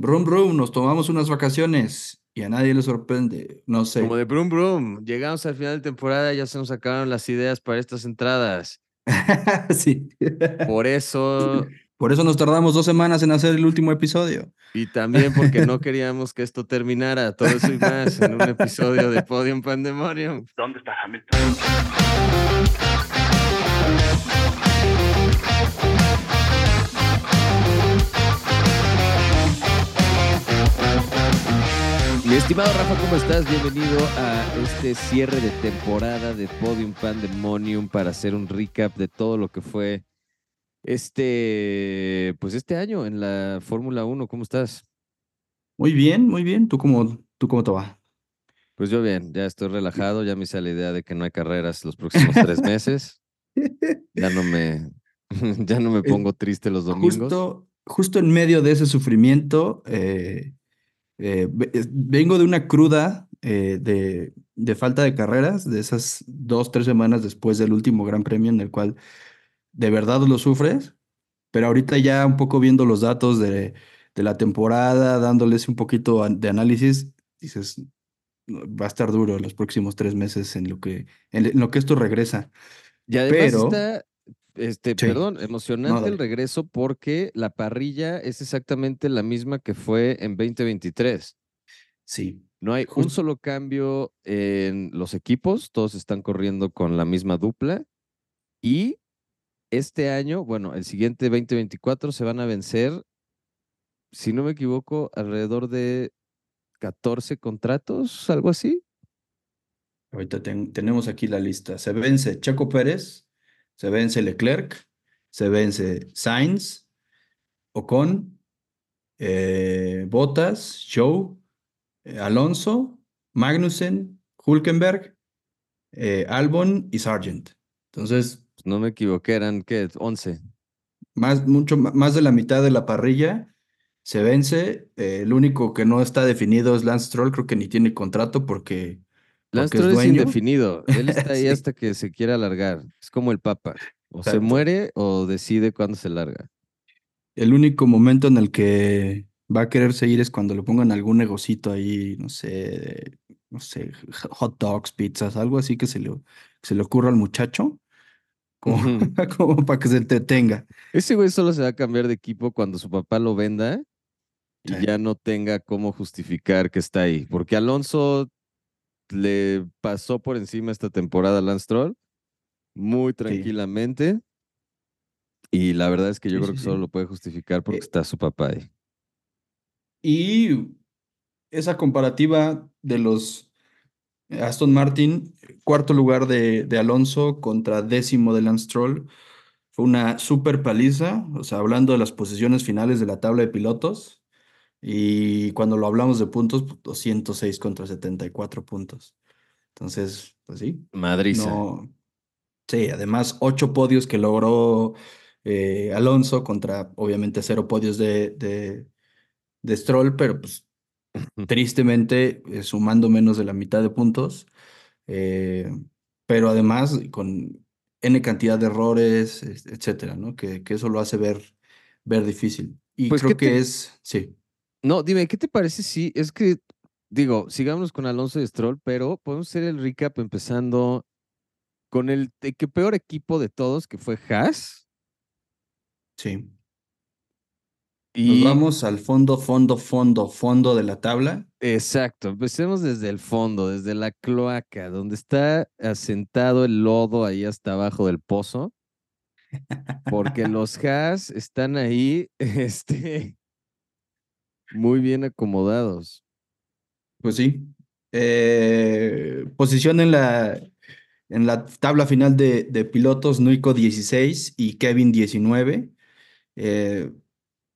Brum, brum, nos tomamos unas vacaciones y a nadie le sorprende. No sé. Como de Brum Brum, llegamos al final de temporada, ya se nos acabaron las ideas para estas entradas. sí. Por eso, Por eso nos tardamos dos semanas en hacer el último episodio. y también porque no queríamos que esto terminara, todo eso y más en un episodio de Podium Pandemonium. ¿Dónde está Hamilton? Estimado Rafa, ¿cómo estás? Bienvenido a este cierre de temporada de Podium Pandemonium para hacer un recap de todo lo que fue este, pues este año en la Fórmula 1. ¿Cómo estás? Muy bien, muy bien. ¿Tú cómo, tú cómo te va? Pues yo bien, ya estoy relajado, ya me hice la idea de que no hay carreras los próximos tres meses. Ya no me, ya no me pongo triste los domingos. Justo, justo en medio de ese sufrimiento, eh, eh, vengo de una cruda eh, de, de falta de carreras, de esas dos, tres semanas después del último Gran Premio en el cual de verdad lo sufres, pero ahorita ya un poco viendo los datos de, de la temporada, dándoles un poquito de análisis, dices, "No, va a estar duro los próximos tres meses en lo que, en, en lo que esto regresa. Y además Pero- está, este, Sí. perdón, emocionante el regreso porque la parrilla es exactamente la misma que fue en 2023. Sí, No hay un solo cambio en los equipos, todos están corriendo con la misma dupla. Y este año, bueno, el siguiente 2024 se van a vencer, si no me equivoco, alrededor de 14 contratos, algo así. ahorita ten- tenemos aquí la lista. Se vence Checo Pérez, se vence Leclerc, se vence Sainz, Ocon, eh, Bottas, Joe, eh, Alonso, Magnussen, Hulkenberg, eh, Albon y Sargent. Entonces, no me equivoqué, eran, ¿qué? 11. más, mucho más de la mitad de la parrilla se vence. Eh, el único que no está definido es Lance Stroll, creo que ni tiene contrato porque, Lance es indefinido. Él está ahí Sí. hasta que se quiera alargar. Es como el Papa. O se muere o decide cuándo se larga. El único momento en el que va a querer seguir es cuando le pongan algún negocito ahí, no sé, no sé, hot dogs, pizzas, algo así que se le, que se le ocurra al muchacho, como, como para que se entretenga. Ese güey solo se va a cambiar de equipo cuando su papá lo venda y Sí. ya no tenga cómo justificar que está ahí. Porque Alonso le pasó por encima esta temporada a Lance Stroll muy tranquilamente. Y la verdad es que yo Sí, creo que sí. solo lo puede justificar porque Eh, está su papá ahí. Y esa comparativa de los Aston Martin, cuarto lugar de, de Alonso contra décimo de Lance Stroll, fue una super paliza, o sea, hablando de las posiciones finales de la tabla de pilotos, y cuando lo hablamos de puntos, pues, 206 contra 74 puntos. Entonces, pues sí, Madriza. no. Sí, además, ocho podios que logró eh, Alonso contra, obviamente, cero podios de, de, de Stroll, pero pues tristemente eh, sumando menos de la mitad de puntos, eh, pero además con N cantidad de errores, es- etcétera, ¿no? Que, que eso lo hace ver, ver difícil. Y Pues, creo ¿qué que te- es, sí, No, dime, ¿qué te parece si es que, digo, sigamos con Alonso y Stroll, pero podemos hacer el recap empezando con el que peor equipo de todos, que fue Haas. sí. Y Nos vamos al fondo, fondo, fondo, fondo de la tabla. exacto, empecemos desde el fondo, desde la cloaca, donde está asentado el lodo ahí hasta abajo del pozo, porque los Haas están ahí, este, muy bien acomodados. Pues sí. Eh, posición en la, en la tabla final de, de pilotos, Nico 16 y Kevin 19. Eh,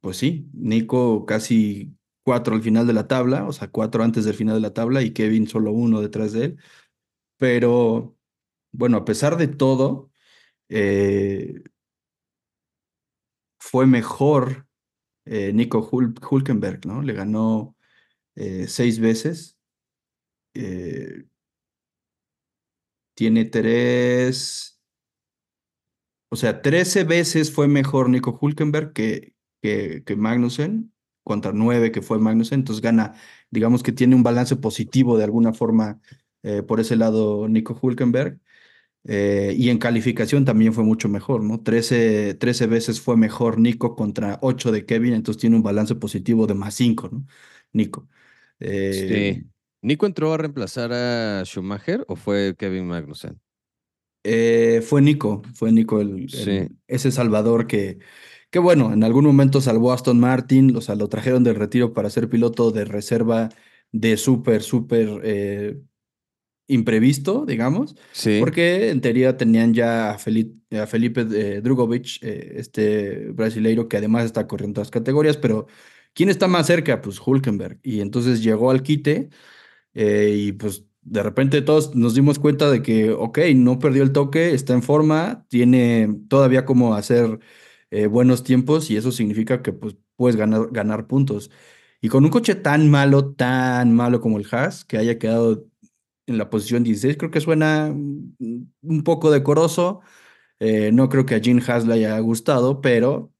pues sí, Nico casi cuatro al final de la tabla, o sea, cuatro antes del final de la tabla y Kevin solo uno detrás de él. Pero bueno, a pesar de todo, eh, fue mejor eh, Nico Hul- Hulkenberg, ¿no? Le ganó eh, seis veces. Eh, tiene tres, o sea, 13 veces fue mejor Nico Hulkenberg que, que, que Magnussen contra 9 que fue Magnussen, entonces gana, digamos que tiene un balance positivo de alguna forma por ese lado Nico Hulkenberg. Eh, y en calificación también fue mucho mejor, ¿no? 13, 13 veces fue mejor Nico contra 8 de Kevin, entonces tiene un balance positivo de más 5, ¿no? Nico. Eh, sí. ¿Nico entró a reemplazar a Schumacher o fue Kevin Magnussen? Eh, fue Nico, fue Nico el, ese salvador que, que, bueno, en algún momento salvó a Aston Martin, o sea, lo trajeron del retiro para ser piloto de reserva de súper, súper imprevisto, digamos, sí. porque en teoría tenían ya a Felipe, a Felipe eh, Drugovic, eh, este brasileiro que además está corriendo todas las categorías, pero ¿quién está más cerca? Pues Hulkenberg. Y entonces llegó al quite eh, y pues de repente todos nos dimos cuenta de que, ok, no perdió el toque, está en forma, tiene todavía como hacer buenos tiempos y eso significa que pues puedes ganar, ganar puntos. Y con un coche tan malo, tan malo como el Haas, que haya quedado en la posición 16. Creo que suena mm, un poco decoroso. Eh, no creo que a Gene Haas le haya gustado, pero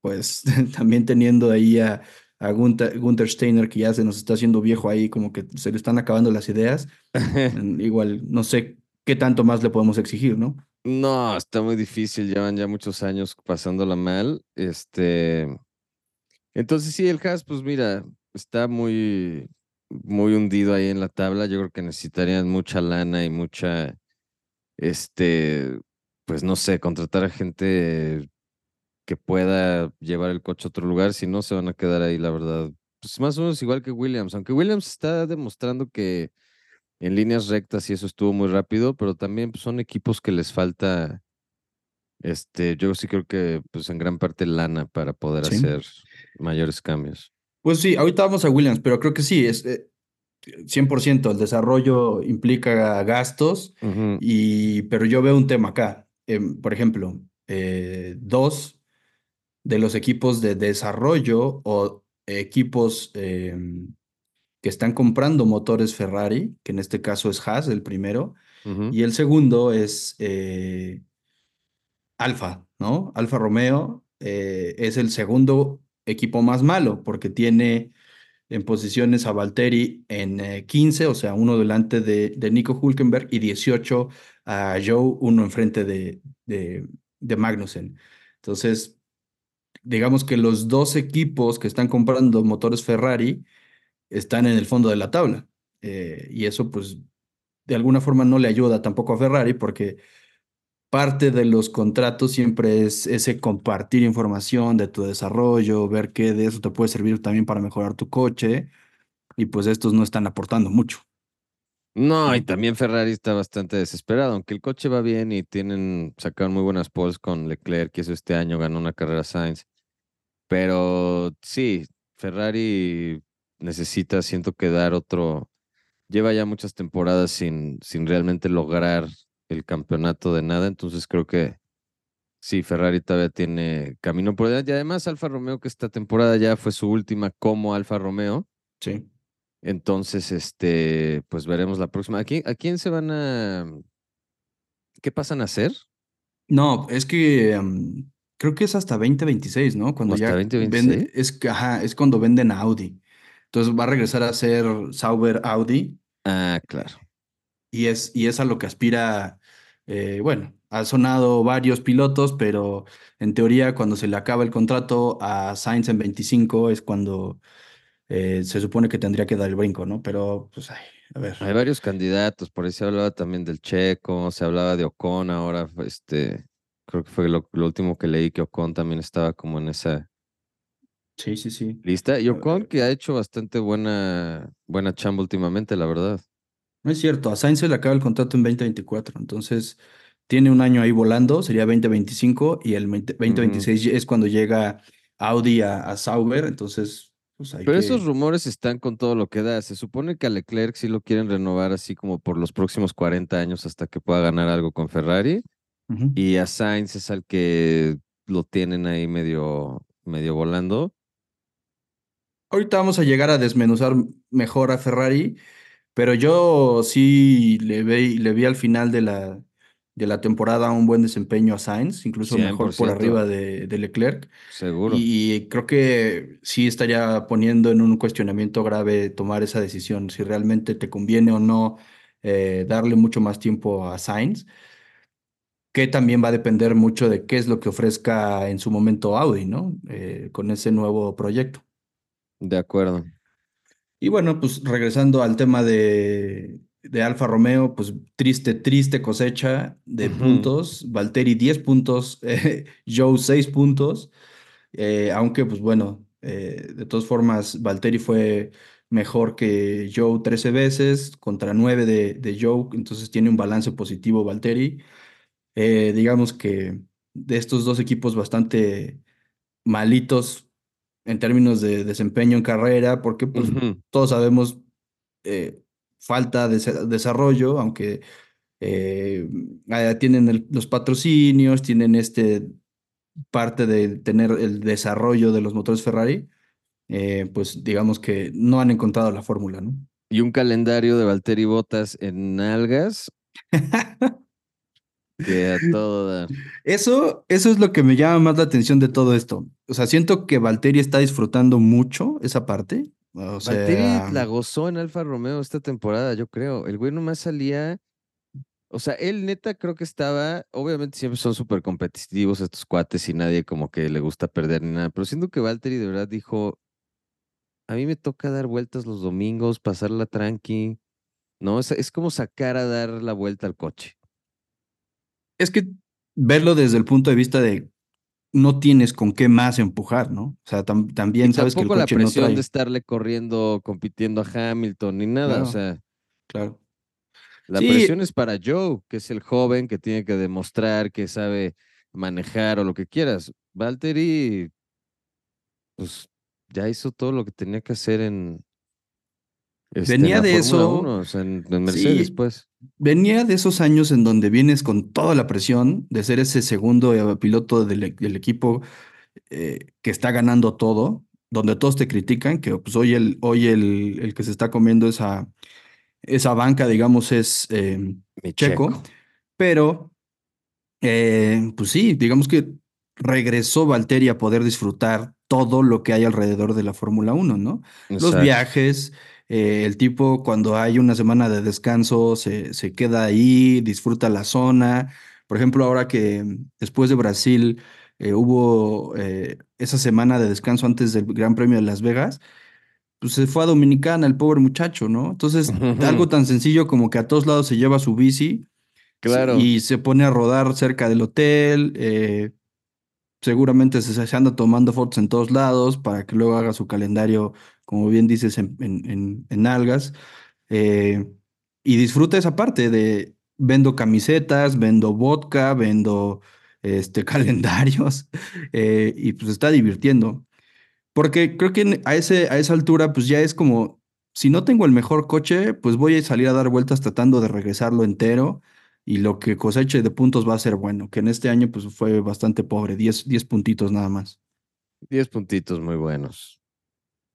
pues también teniendo ahí a, a Gunther, Steiner, que ya se nos está haciendo viejo ahí, como que se le están acabando las ideas. Igual, no sé qué tanto más le podemos exigir, ¿no? No, está muy difícil, llevan ya muchos años pasándola mal. Este. Entonces, sí, el Haas, pues mira, está muy, muy hundido ahí en la tabla. Yo creo que necesitarían mucha lana y mucha, este, pues no sé, contratar a gente que pueda llevar el coche a otro lugar. Si no, se van a quedar ahí, la verdad. Pues más o menos igual que Williams, aunque Williams está demostrando que en líneas rectas y eso estuvo muy rápido, pero también pues, son equipos que les falta, este, yo sí creo que pues en gran parte lana para poder hacer mayores cambios. Pues sí, ahorita vamos a Williams, pero creo que sí, es 100%. Eh, el desarrollo implica gastos, y, pero yo veo un tema acá. Em, por ejemplo, eh, dos de los equipos de desarrollo o equipos em, que están comprando motores Ferrari, que en este caso es Haas, el primero, y el segundo es eh, Alfa, ¿no? Alfa Romeo es el segundo equipo más malo, porque tiene en posiciones a Valtteri en 15, eh, o sea, uno delante de, Nico Hulkenberg y 18 a Joe, uno enfrente de, de, de Magnussen. Entonces, digamos que los dos equipos que están comprando motores Ferrari están en el fondo de la tabla. Eh, y eso, pues, de alguna forma no le ayuda tampoco a Ferrari porque parte de los contratos siempre es ese compartir información de tu desarrollo, ver qué de eso te puede servir también para mejorar tu coche. Y pues estos no están aportando mucho. No, y también Ferrari está bastante desesperado, aunque el coche va bien y tienen, sacaron muy buenas poles con Leclerc, que eso este año ganó una carrera Sainz. Pero sí, Ferrari necesita, siento que dar otro, lleva ya muchas temporadas sin, sin realmente lograr el campeonato de nada, entonces creo que sí, Ferrari todavía tiene camino por delante. Y además Alfa Romeo, que esta temporada ya fue su última como Alfa Romeo. Sí. Entonces, este, pues veremos la próxima. ¿A quién, a quién se van a... ¿Qué pasan a hacer? No, es que creo que es hasta 2026, ¿no? Cuando ya 2026? Vende, es, ajá, es cuando venden Audi. Entonces va a regresar a ser Sauber Audi. Ah, claro. Y es, y es a lo que aspira eh, bueno, ha sonado varios pilotos, pero en teoría cuando se le acaba el contrato a Sainz en 25 es cuando eh, se supone que tendría que dar el brinco, ¿no? Pero, pues, ay, a ver. Hay varios candidatos, por ahí se hablaba también del Checo, se hablaba de Ocon, ahora, este, creo que fue lo, último que leí, que Ocon también estaba como en esa sí, sí, sí. lista. Y Ocon que ha hecho bastante buena, buena chamba últimamente, la verdad. No es cierto, a Sainz se le acaba el contrato en 2024, entonces tiene un año ahí volando, sería 2025 y el 2026 es cuando llega Audi a, Sauber, entonces pues Pero esos rumores están con todo lo que da. Se supone que a Leclerc sí lo quieren renovar así como por los próximos 40 años hasta que pueda ganar algo con Ferrari. Y a Sainz es al que lo tienen ahí medio, medio volando. Ahorita vamos a llegar a desmenuzar mejor a Ferrari, pero yo sí le vi, le vi al final de la, de la temporada un buen desempeño a Sainz, incluso mejor por 100%, arriba de, de Leclerc. seguro. Y creo que sí estaría poniendo en un cuestionamiento grave tomar esa decisión, si realmente te conviene o no eh, darle mucho más tiempo a Sainz, que también va a depender mucho de qué es lo que ofrezca en su momento Audi, ¿no? Eh, con ese nuevo proyecto. De acuerdo. Y bueno, pues regresando al tema de, de Alfa Romeo, pues triste, triste cosecha de puntos. Valtteri 10 puntos, eh, Joe 6 puntos. Eh, aunque, pues bueno, eh, de todas formas, Valtteri fue mejor que Joe 13 veces contra 9 de, de Joe, entonces tiene un balance positivo Valtteri. Eh, digamos que de estos dos equipos bastante malitos en términos de desempeño en carrera, porque pues todos sabemos eh, falta de desa- desarrollo, aunque eh, tienen el- los patrocinios, tienen este parte de tener el desarrollo de los motores Ferrari, eh, pues digamos que no han encontrado la fórmula, ¿no? Y un calendario de Valtteri Bottas en algas todo. Eso, eso es lo que me llama más la atención de todo esto. O sea, siento que Valtteri está disfrutando mucho esa parte. O Valtteri la gozó en Alfa Romeo esta temporada, yo creo. El güey nomás salía. O sea, él neta creo que estaba. Obviamente siempre son súper competitivos estos cuates y nadie como que le gusta perder ni nada. Pero siento que Valtteri de verdad dijo: A mí me toca dar vueltas los domingos, pasarla tranqui. No, es, es como sacar a dar la vuelta al coche. Es que verlo desde el punto de vista de no tienes con qué más empujar, ¿no? O sea, tam- Y también sabes que el tampoco la coche no presión de estarle corriendo, compitiendo a Hamilton ni nada. O sea, claro. la Sí, presión es para Joe, que es el joven que tiene que demostrar que sabe manejar o lo que quieras. Valtteri, pues ya hizo todo lo que tenía que hacer en, este, en venía de eso. 1, o sea, en, en Mercedes, Sí, pues. venía de esos años en donde vienes con toda la presión de ser ese segundo eh, piloto del, e- del equipo eh, que está ganando todo, donde todos te critican, que pues hoy el, hoy el, el que se está comiendo esa, esa banca, digamos, es eh, Mi Checo, checo. pero eh, pues sí, digamos que regresó Valtteri a poder disfrutar todo lo que hay alrededor de la Fórmula 1, ¿no? Los viajes, eh, el tipo cuando hay una semana de descanso se, se queda ahí, disfruta la zona. Por ejemplo, ahora que mm, después de Brasil eh, hubo eh, esa semana de descanso antes del Gran Premio de Las Vegas, pues se fue a Dominicana el pobre muchacho, ¿no? Entonces, algo tan sencillo como que a todos lados se lleva su bici Claro. y se pone a rodar cerca del hotel. eh, seguramente se, se anda tomando fotos en todos lados para que luego haga su calendario, como bien dices, en, en, en- algas. eh, y disfruta esa parte de vendo camisetas, vendo vodka, vendo este, calendarios eh, y pues está divirtiendo. Porque creo que a ese, a esa altura, pues ya es como, si no tengo el mejor coche, pues voy a salir a dar vueltas tratando de regresarlo entero y lo que coseche de puntos va a ser bueno, que en este año pues fue bastante pobre, 10 10 puntitos nada más. 10 puntitos muy buenos.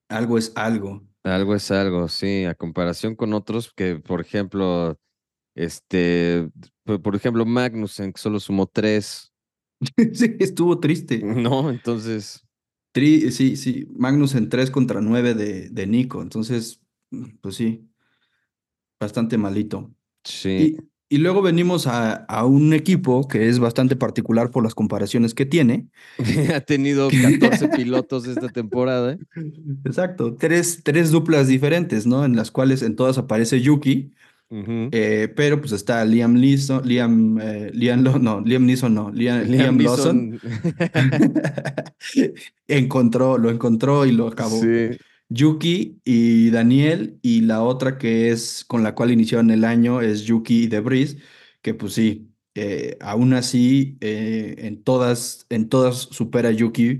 Algo es algo. Algo es algo, sí, a comparación con otros que, por ejemplo, este, por ejemplo, Magnussen, que solo sumó tres, Sí, estuvo triste. ¿no? Entonces, Tri- sí, sí, Magnus en 3 contra 9 de, de Nico, entonces, pues sí, bastante malito. sí, Y, luego venimos a, a un equipo que es bastante particular por las comparaciones que tiene. ha tenido 14 pilotos esta temporada. Exacto, tres, tres duplas diferentes, ¿no? En las cuales en todas aparece Yuki, eh, pero pues está Liam Neeson, Liam, eh, Liam, no, Liam Neeson no, Liam, Liam Liam Lawson encontró, lo encontró y lo acabó. Sí, Yuki y Daniel, y la otra que es con la cual iniciaron el año es Yuki y Debris, que pues sí, eh, aún así eh, en todas, en todas supera Yuki,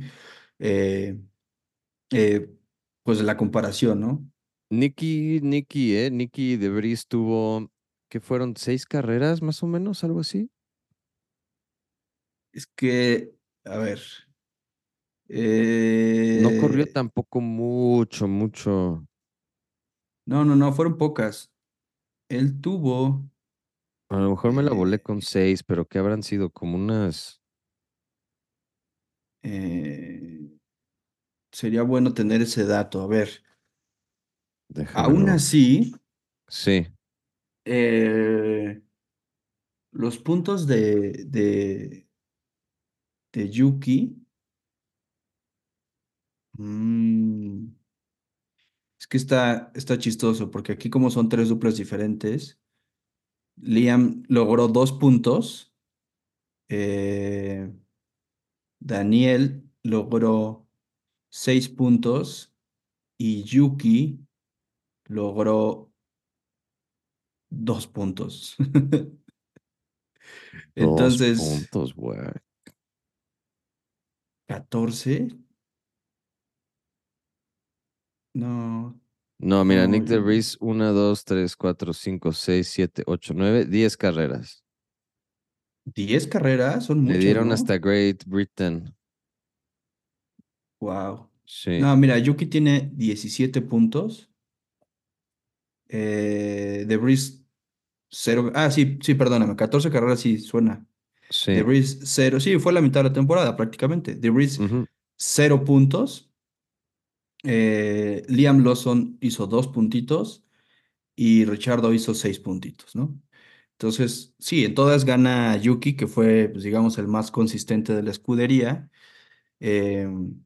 eh, pues la comparación, ¿no? Nicky, Nicky, ¿eh? Nicky de Vries tuvo, que fueron seis carreras más o menos, algo así. Es que, a ver. No corrió eh, tampoco mucho, mucho. no, no, no, fueron pocas. Él tuvo. A lo mejor me la volé Eh, con seis, pero ¿qué habrán sido? Como unas. eh, sería bueno tener ese dato. A ver, aún así, Sí, eh, los puntos de, de, de Yuki, mm, es que está, está chistoso, porque aquí como son tres duplas diferentes, Liam logró dos puntos, eh, Daniel logró seis puntos y Yuki logró dos puntos. dos Entonces, puntos, güey. 14, no, No, mira, no, Nick yo- DeVries, una, dos, tres, cuatro, cinco, seis, siete, ocho, nueve, diez carreras. 10 carreras son Le muchas, dieron ¿no? hasta Great Britain. Wow. Sí, No, mira, Yuki tiene 17 puntos. Eh, Debris 0. Ah, sí, sí, perdóname. 14 carreras sí suena. sí. Debris 0. Sí, fue la mitad de la temporada prácticamente. Debris ujú, 0 puntos. Eh, Liam Lawson hizo 2 puntitos. Y Richardo hizo 6 puntitos, ¿no? Entonces, sí, en todas gana Yuki, que fue, pues, digamos, el más consistente de la escudería. Em,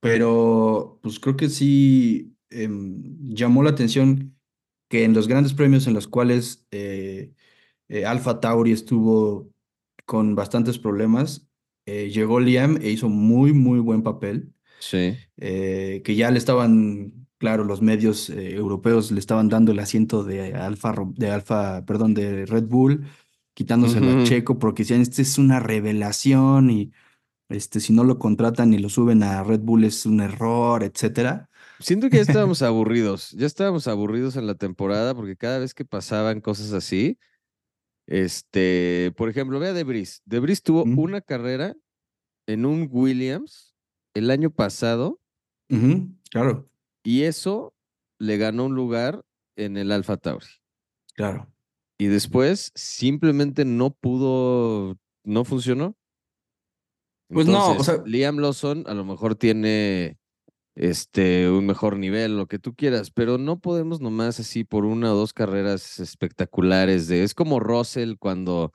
pero pues creo que sí em, llamó la atención que en los grandes premios en los cuales eh, eh, Alpha Tauri estuvo con bastantes problemas, eh, llegó Liam e hizo muy, muy buen papel, Sí. eh, que ya le estaban, claro, los medios eh, europeos le estaban dando el asiento de Alfa, de Alfa, perdón, de Red Bull, quitándoselo a Ujú. Checo porque decían, este es una revelación y este, si no lo contratan y lo suben a Red Bull es un error, etcétera. Siento que ya estábamos aburridos. Ya estábamos aburridos en la temporada porque cada vez que pasaban cosas así, este, por ejemplo, ve a Debris. Debris tuvo Mm, una carrera en un Williams el año pasado claro, y eso le ganó un lugar en el Alpha Tauri. claro. Y después simplemente no pudo, no funcionó. Pues no, o sea, Liam Lawson a lo mejor tiene este un mejor nivel, lo que tú quieras, pero no podemos nomás así por una o dos carreras espectaculares de es como Russell cuando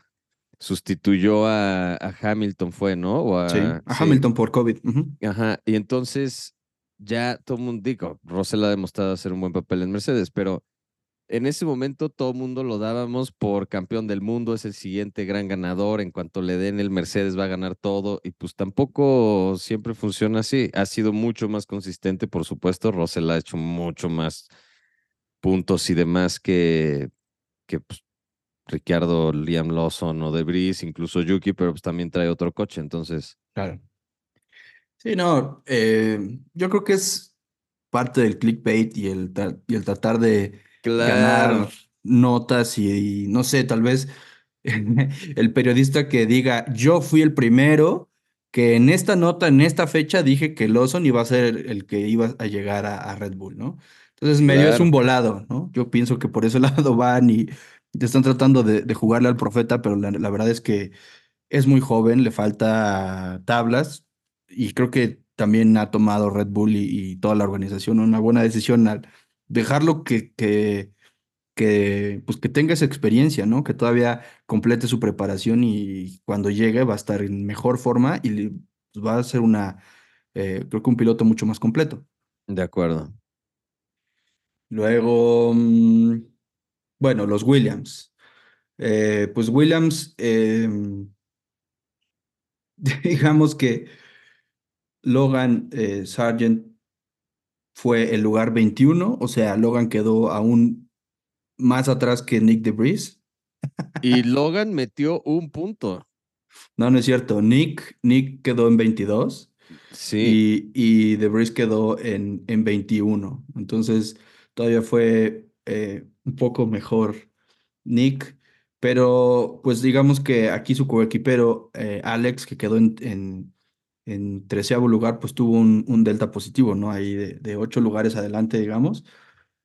sustituyó a, a Hamilton fue, ¿no? O sí, a a sí, Hamilton por COVID. ajá, y entonces ya todo el mundo digo, Russell ha demostrado hacer un buen papel en Mercedes, pero en ese momento todo el mundo lo dábamos por campeón del mundo, es el siguiente gran ganador, en cuanto le den el Mercedes va a ganar todo y pues tampoco siempre funciona así. Ha sido mucho más consistente, por supuesto, Russell ha hecho mucho más puntos y demás que, que pues, Ricciardo, Liam Lawson o De Vries, incluso Yuki, pero pues también trae otro coche, entonces, Claro. Sí, no, eh, yo creo que es parte del clickbait y el, y el tratar de ganar notas y, y no sé, tal vez el periodista que diga, yo fui el primero que en esta nota, en esta fecha, dije que Lawson iba a ser el que iba a llegar a, a Red Bull, ¿no? Entonces medio es un volado, ¿no? Yo pienso que por ese lado van y te están tratando de, de jugarle al profeta, pero la, la verdad es que es muy joven, le falta tablas y creo que también ha tomado Red Bull y, y toda la organización una buena decisión al dejarlo que, que que, pues, que tenga esa experiencia, ¿no? Que todavía complete su preparación y cuando llegue va a estar en mejor forma y pues, va a ser una, eh, creo que un piloto mucho más completo. de acuerdo. Luego, mm, bueno, los Williams. Eh, pues Williams, eh, digamos que Logan eh, Sargent fue el lugar 21, o sea, Logan quedó aún más atrás que Nick DeVries. Y Logan metió un punto. No, no es cierto. Nick, Nick quedó en 22 Sí, y, y Breeze quedó en, en 21. Entonces todavía fue eh, un poco mejor Nick, pero pues digamos que aquí su coequipero eh, Alex, que quedó en, en, en treceavo lugar, pues tuvo un, un delta positivo, ¿no? Ahí de, de ocho lugares adelante, digamos,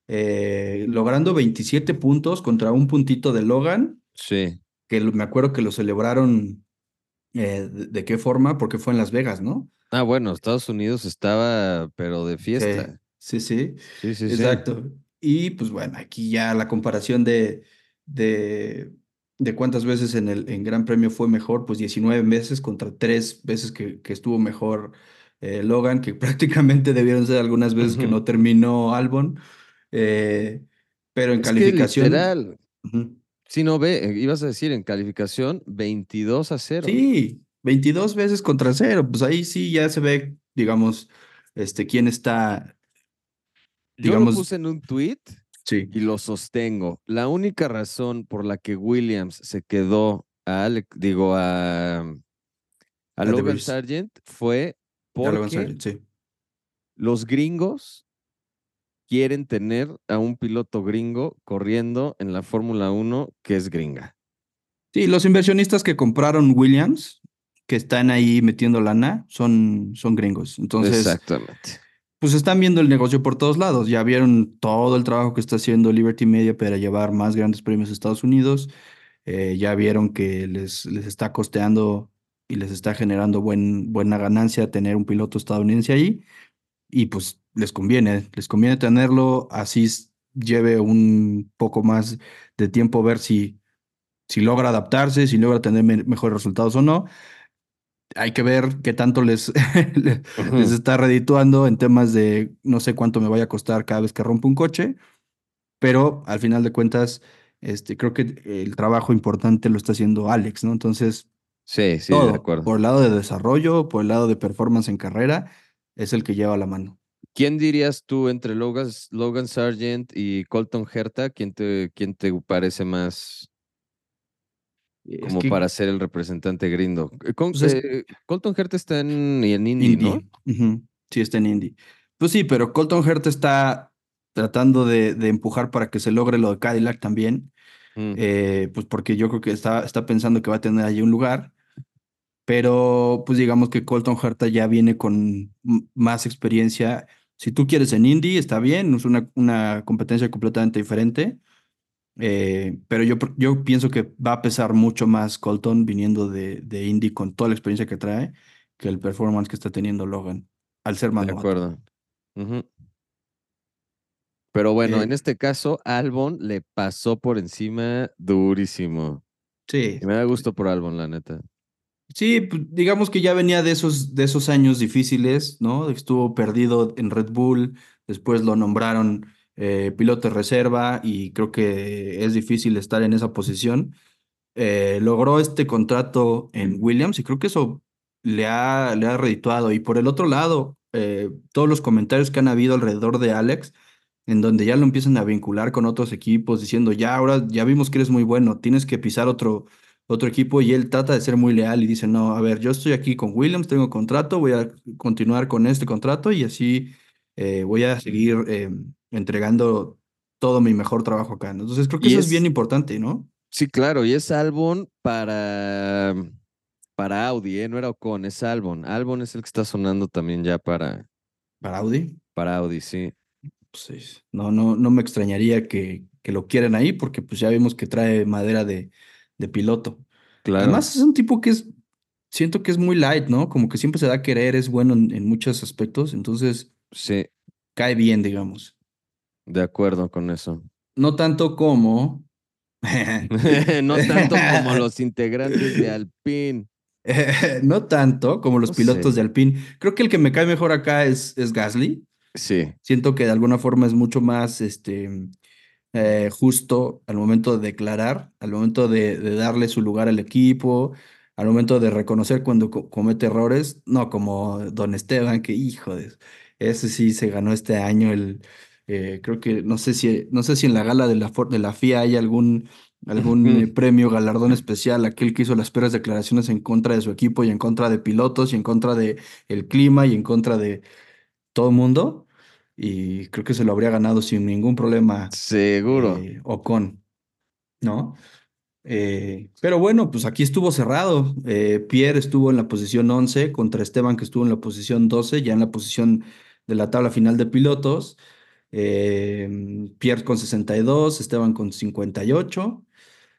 eh, logrando 27 puntos contra un puntito de Logan. Sí. que me acuerdo que lo celebraron, eh, de, de qué forma, porque fue en Las Vegas, ¿no? Ah, bueno, Estados Unidos estaba, pero de fiesta. sí, sí, Sí, sí, sí. exacto. Y pues bueno, aquí ya la comparación de, de, de cuántas veces en el en Gran Premio fue mejor, pues 19 veces contra tres veces que, que estuvo mejor eh, Logan, que prácticamente debieron ser algunas veces que no terminó Albon, eh, pero en Es que calificación, literal, ujú, si no ve, eh, ibas a decir en calificación 22 a 0. sí, 22 veces contra cero, pues ahí sí ya se ve, digamos, este, quién está, Yo lo puse en un tweet sí, y lo sostengo. La única razón por la que Williams se quedó a Alec, digo, a, a A Logan. Sargent fue porque sí. los gringos quieren tener a un piloto gringo corriendo en la Fórmula 1 que es gringa. Sí, los inversionistas que compraron Williams, que están ahí metiendo lana, son, son gringos. Entonces, Exactamente. Pues están viendo el negocio por todos lados. Ya vieron todo el trabajo que está haciendo Liberty Media para llevar más grandes premios a Estados Unidos. Eh, ya vieron que les, les está costeando y les está generando buen, buena ganancia tener un piloto estadounidense ahí. Y pues les conviene, les conviene tenerlo, así lleve un poco más de tiempo ver si, si logra adaptarse, si logra tener me- mejores resultados o no. Hay que ver qué tanto les, le- les está redituando en temas de no sé cuánto me vaya a costar cada vez que rompo un coche, pero al final de cuentas, este, creo que el trabajo importante lo está haciendo Alex, ¿no? Entonces, Sí, sí, de acuerdo. por el lado de desarrollo, por el lado de performance en carrera, es el que lleva la mano. ¿Quién dirías tú entre Logan, Logan Sargent y Colton Herta? ¿Quién te, quién te parece más como que, para ser el representante gringo? Eh, con- pues, es eh, Colton Herta está en, en Indy. ¿no? Sí, está en Indy. Pues sí, pero Colton Herta está tratando de, de empujar para que se logre lo de Cadillac también. Mm, eh, pues porque yo creo que está, está pensando que va a tener allí un lugar, pero pues digamos que Colton Herta ya viene con más experiencia. Si tú quieres en Indy, está bien, es una, una competencia completamente diferente, eh, pero yo, yo pienso que va a pesar mucho más Colton viniendo de, de Indy con toda la experiencia que trae que el performance que está teniendo Logan, al ser más de acuerdo. Pero bueno, en Eh, este caso, Albon le pasó por encima durísimo. Sí, Y me da gusto por Albon, la neta. Sí, pues, digamos que ya venía de esos, de esos años difíciles, ¿no? Estuvo perdido en Red Bull, después lo nombraron eh, piloto de reserva y creo que es difícil estar en esa posición. Eh, logró este contrato en Williams y creo que eso le ha, le ha redituado. Y por el otro lado, eh, todos los comentarios que han habido alrededor de Alex, en donde ya lo empiezan a vincular con otros equipos, diciendo, ya ahora ya vimos que eres muy bueno, tienes que pisar otro, otro equipo y él trata de ser muy leal y dice, no, a ver, yo estoy aquí con Williams, tengo contrato, voy a continuar con este contrato y así eh, voy a seguir eh, entregando todo mi mejor trabajo acá. ¿no? Entonces creo que Y eso es bien importante, ¿no? sí, claro, y es Albon para, para Audi, ¿eh? No era Ocon, es Albon. Albon es el que está sonando también ya para, Para Audi. para Audi, sí. Pues, es- no, no, no me extrañaría que, que lo quieran ahí porque pues ya vimos que trae madera de, de piloto. Claro. Además es un tipo que es, siento que es muy light, ¿no? Como que siempre se da a querer, es bueno en, en muchos aspectos, entonces Sí, cae bien, digamos. de acuerdo con eso. No tanto como... no tanto como los integrantes de Alpine. no tanto como los No pilotos sé. de Alpine. Creo que el que me cae mejor acá es, es Gasly. Sí, Siento que de alguna forma es mucho más este, eh, justo al momento de declarar, al momento de, de darle su lugar al equipo, al momento de reconocer cuando co- comete errores, no como Don Esteban, que hijo de... Ese sí se ganó este año el... eh, creo que no sé si, no sé si en la gala de la, de la FIA hay algún, algún eh, premio, galardón especial, aquel que hizo las peores declaraciones en contra de su equipo y en contra de pilotos y en contra de el clima y en contra de todo el mundo. Y creo que se lo habría ganado sin ningún problema seguro. eh, Ocon, ¿no? Eh, pero bueno, pues aquí estuvo cerrado. Pierre estuvo en la posición 11 contra Esteban, que estuvo en la posición 12, ya en la posición de la tabla final de pilotos. Eh, Pierre con 62, Esteban con 58.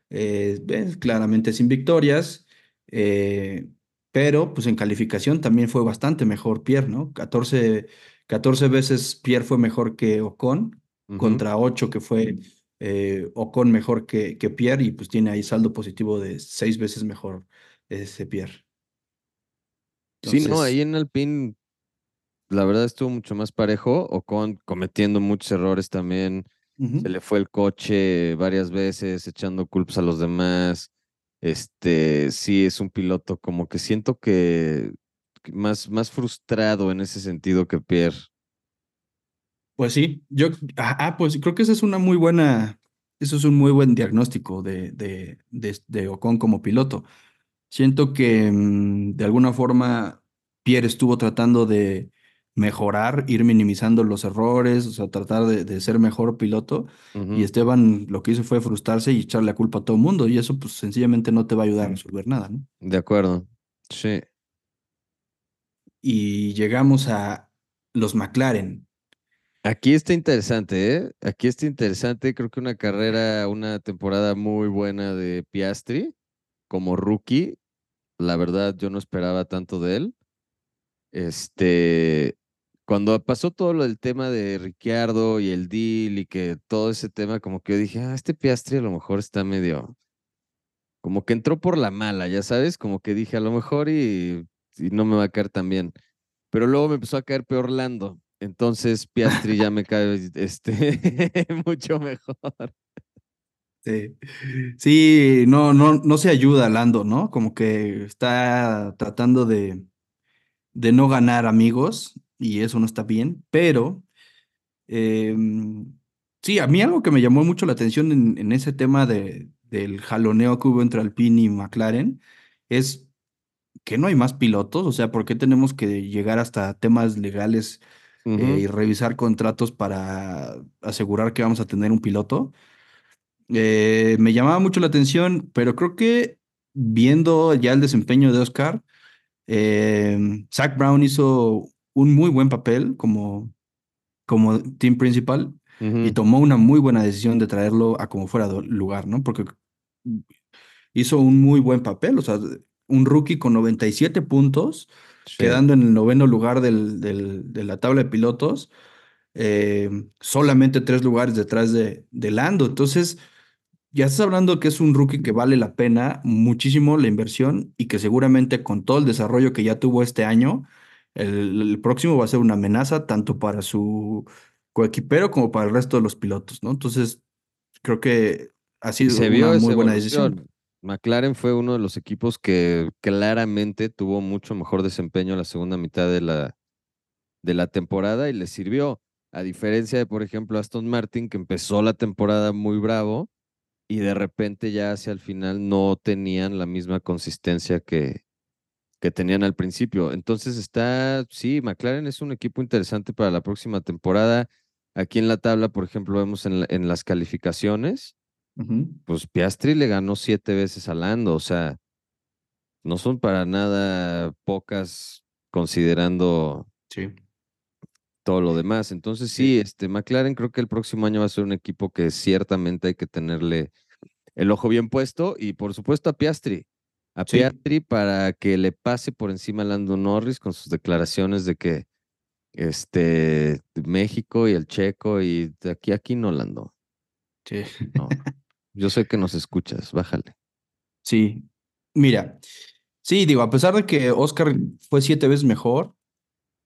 eh, ves, claramente sin victorias, eh, pero pues en calificación también fue bastante mejor Pierre, ¿no? 14, 14 veces Pierre fue mejor que Ocon, contra 8 que fue eh, Ocon mejor que, que Pierre, y pues tiene ahí saldo positivo de 6 veces mejor ese Pierre. Sí, no, ahí en Alpine la verdad estuvo mucho más parejo, Ocon cometiendo muchos errores también, se le fue el coche varias veces, echando culpas a los demás. Este, sí, es un piloto como que siento que que más, más frustrado en ese sentido que Pierre. Pues sí, yo, ah, ah, pues creo que esa es una muy buena, eso es un muy buen diagnóstico de, de, de, de Ocon como piloto. Siento que mm, de alguna forma Pierre estuvo tratando de mejorar, ir minimizando los errores, o sea, tratar de, de ser mejor piloto, y Ujú, Esteban lo que hizo fue frustrarse y echarle la culpa a todo el mundo, y eso pues sencillamente no te va a ayudar a resolver nada, ¿no? De acuerdo. Sí. Y llegamos a los McLaren. Aquí está interesante, ¿eh? Aquí está interesante. Creo que una carrera, una temporada muy buena de Piastri como rookie. La verdad, yo no esperaba tanto de él. Este, cuando pasó todo lo del tema de Ricciardo y el deal y que todo ese tema, como que yo dije, ah, este Piastri a lo mejor está medio, como que entró por la mala, ya sabes, como que dije, a lo mejor y, no me va a caer tan bien. Pero luego me empezó a caer peor Lando. Entonces Piastri ya me cae este, mucho mejor. Sí, sí, no, no, no se ayuda Lando, ¿no? Como que está tratando de, de no ganar amigos y eso no está bien, pero em, sí, a mí algo que me llamó mucho la atención en, en ese tema de, del jaloneo que hubo entre Alpine y McLaren es que no hay más pilotos, o sea, ¿por qué tenemos que llegar hasta temas legales eh, y revisar contratos para asegurar que vamos a tener un piloto? Eh, me llamaba mucho la atención, pero creo que viendo ya el desempeño de Oscar, eh, Zach Brown hizo un muy buen papel como, como team principal y tomó una muy buena decisión de traerlo a como fuera do- lugar, ¿no? Porque hizo un muy buen papel, o sea, un rookie con 97 puntos, sí. quedando en el noveno lugar del, del- de la tabla de pilotos, eh, solamente tres lugares detrás de, de Lando. Entonces, ya estás hablando que es un rookie que vale la pena muchísimo la inversión y que seguramente con todo el desarrollo que ya tuvo este año, el, el próximo va a ser una amenaza tanto para su coequipero como para el resto de los pilotos, ¿no? Entonces, creo que ha sido se una muy buena decisión. McLaren fue uno de los equipos que claramente tuvo mucho mejor desempeño en la segunda mitad de la, de la temporada y le sirvió. A diferencia de, por ejemplo, Aston Martin, que empezó la temporada muy bravo y de repente ya hacia el final no tenían la misma consistencia que, que tenían al principio. Entonces está, sí, McLaren es un equipo interesante para la próxima temporada. Aquí en la tabla, por ejemplo, vemos en, la- en las calificaciones, pues Piastri le ganó siete veces a Lando, o sea, no son para nada pocas considerando Sí, todo lo demás. Entonces sí, sí, este McLaren creo que el próximo año va a ser un equipo que ciertamente hay que tenerle el ojo bien puesto y por supuesto a Piastri. A sí, Piastri para que le pase por encima a Lando Norris con sus declaraciones de que este México y el Checo y de aquí a aquí no Lando. sí. No, yo sé que nos escuchas, bájale. Sí, mira, sí, digo, a pesar de que Oscar fue siete veces mejor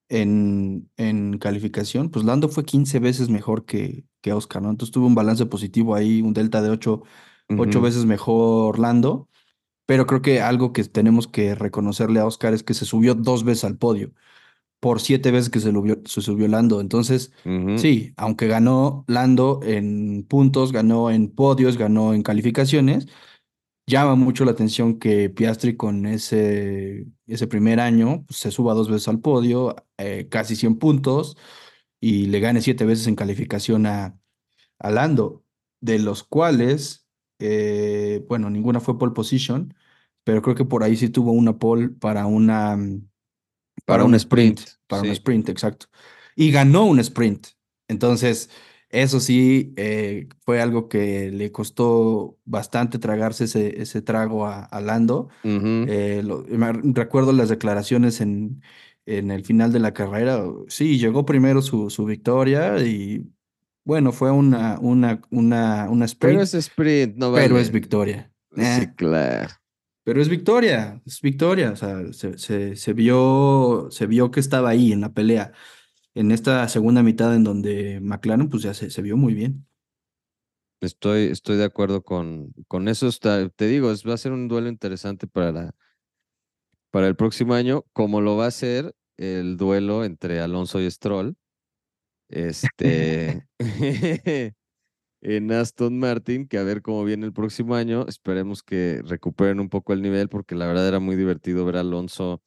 en, en calificación, pues Lando fue 15 veces mejor que, que Oscar, ¿no? Entonces tuvo un balance positivo ahí, un delta de ocho, ocho Ujú, veces mejor Lando, pero creo que algo que tenemos que reconocerle a Oscar es que se subió dos veces al podio, por siete veces que se, se subió Lando. Entonces, sí, aunque ganó Lando en puntos, ganó en podios, ganó en calificaciones llama mucho la atención que Piastri con ese, ese primer año pues, se suba dos veces al podio, eh, casi 100 puntos, y le gane siete veces en calificación a, a Lando, de los cuales, eh, bueno, ninguna fue pole position, pero creo que por ahí sí tuvo una pole para una, para Para un sprint, sprint, para un sprint, exacto. Y ganó un sprint. Entonces, Eso sí, eh, fue algo que le costó bastante tragarse ese, ese trago a, a Lando. Eh, lo- me recuerdo las declaraciones en, en el final de la carrera. Sí, llegó primero su, su victoria y bueno, fue una, una, una, una Pero sprint, ese sprint no pero es vale. victoria. Sí, Eh, claro. pero es victoria, es victoria. O sea, se, se, se vio, se vio que estaba ahí en la pelea. En esta segunda mitad en donde McLaren pues ya se, se vio muy bien. Estoy, estoy de acuerdo con, con eso. Está, te digo, es, va a ser un duelo interesante para la, para el próximo año, como lo va a ser el duelo entre Alonso y Stroll. Este en Aston Martin, que a ver cómo viene el próximo año. Esperemos que recuperen un poco el nivel, porque la verdad era muy divertido ver a Alonso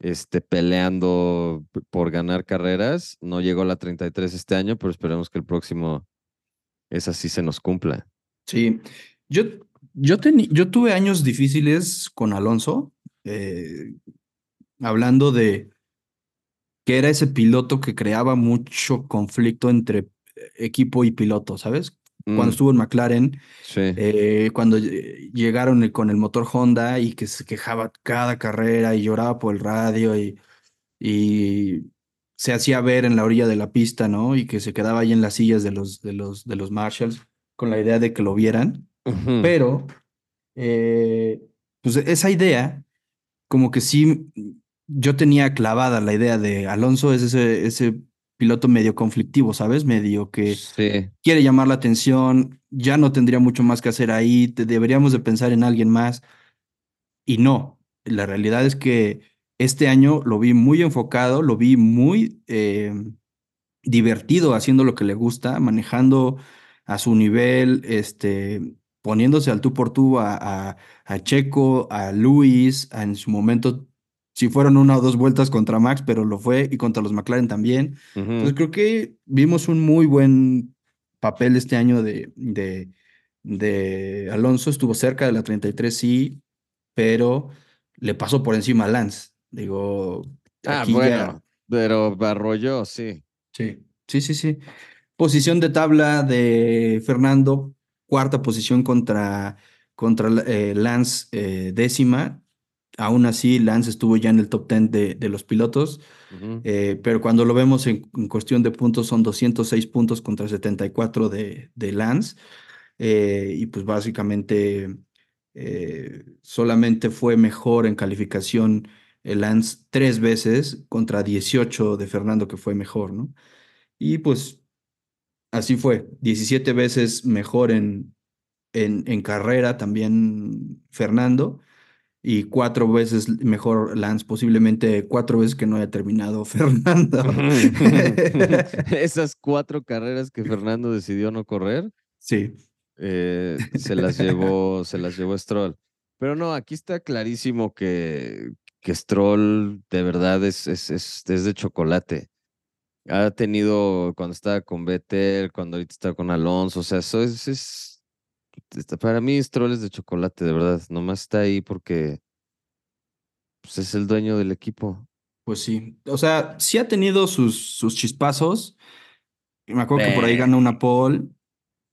este, peleando por ganar carreras. No llegó a la 33 este año, pero esperemos que el próximo esa sí se nos cumpla. Sí, yo, yo, yo tuve años difíciles con Alonso, eh, hablando de que era ese piloto que creaba mucho conflicto entre equipo y piloto, ¿sabes? Cuando Mm, estuvo en McLaren, sí. eh, cuando ll- llegaron con el motor Honda y que se quejaba cada carrera y lloraba por el radio y, y se hacía ver en la orilla de la pista, ¿no? Y que se quedaba ahí en las sillas de los, de los, de los Marshalls con la idea de que lo vieran. Pero, eh, pues esa idea, como que sí, yo tenía clavada la idea de Alonso es ese, ese piloto medio conflictivo, ¿sabes? Medio que Sí. quiere llamar la atención, ya no tendría mucho más que hacer ahí, te- deberíamos de pensar en alguien más. Y no, la realidad es que este año lo vi muy enfocado, lo vi muy eh, divertido haciendo lo que le gusta, manejando a su nivel, este, poniéndose al tú por tú a, a, a Checo, a Luis, a- en su momento, si fueron una o dos vueltas contra Max, pero lo fue, y contra los McLaren también. Entonces creo que vimos un muy buen papel este año de, de, de Alonso, estuvo cerca de la 33, sí, pero le pasó por encima a Lance. Digo, Ah, aquí ya, bueno, pero arrolló, sí. sí, sí, sí, sí. Posición de tabla de Fernando, cuarta posición contra, contra eh, Lance, eh, décima. Aún así, Lance estuvo ya en el top 10 de, de los pilotos, eh, pero cuando lo vemos en, en cuestión de puntos, son 206 puntos contra 74 de, de Lance. eh, y pues básicamente eh, solamente fue mejor en calificación el Lance tres veces contra 18 de Fernando, que fue mejor, ¿no? Y pues Así fue, 17 veces mejor en, en, en carrera también Fernando y cuatro veces mejor Lance, posiblemente cuatro veces que no haya terminado Fernando. Esas cuatro carreras que Fernando decidió no correr, Sí, eh, se las llevó, se las llevó Stroll. Pero no, aquí está clarísimo que, que Stroll de verdad es, es, es, es de chocolate. Ha tenido cuando estaba con Vettel, cuando ahorita está con Alonso, o sea, eso es, es para mí es de chocolate, de verdad. Nomás está ahí porque pues, es el dueño del equipo. pues sí. O sea, sí ha tenido sus, sus chispazos. Me acuerdo que por ahí ganó una pole,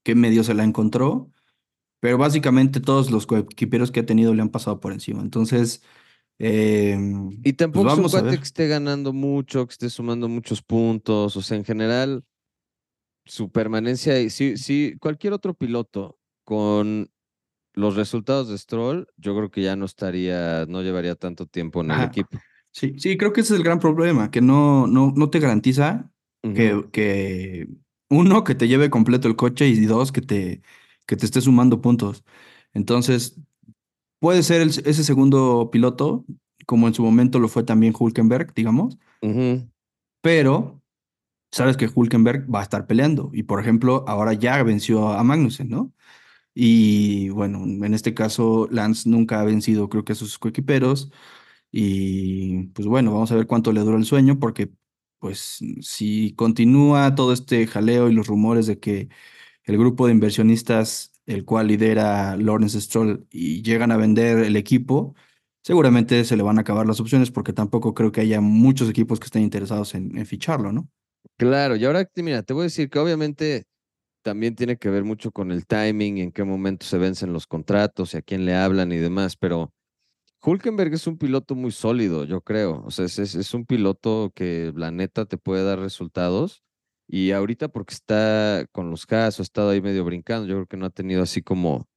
que medio se la encontró, pero básicamente todos los coequiperos que ha tenido le han pasado por encima. Entonces, eh, Y pues tampoco es un cuate que esté ganando mucho, que esté sumando muchos puntos. O sea, en general, su permanencia, y sí, sí, cualquier otro piloto con los resultados de Stroll, yo creo que ya no estaría, no llevaría tanto tiempo en el Ajá. equipo. Sí, sí, creo que ese es el gran problema, que no, no, no te garantiza que, que uno, que te lleve completo el coche y dos, que te, que te esté sumando puntos. Entonces, puede ser el- ese segundo piloto, como en su momento lo fue también Hulkenberg, digamos, pero sabes que Hulkenberg va a estar peleando y, por ejemplo, ahora ya venció a Magnussen, ¿no? Y bueno, en este caso, Lance nunca ha vencido, creo que a sus coequiperos. Y pues bueno, vamos a ver cuánto le dura el sueño, porque pues si continúa todo este jaleo y los rumores de que el grupo de inversionistas, el cual lidera Lawrence Stroll, y llegan a vender el equipo, seguramente se le van a acabar las opciones, porque tampoco creo que haya muchos equipos que estén interesados en, en ficharlo, ¿no? Claro, y ahora, mira, te voy a decir que obviamente también tiene que ver mucho con el timing y en qué momento se vencen los contratos y a quién le hablan y demás, pero Hulkenberg es un piloto muy sólido, yo creo. O sea, es, es, un piloto que la neta te puede dar resultados. Y ahorita porque está con los o ha estado ahí medio brincando, yo creo que no ha tenido así como,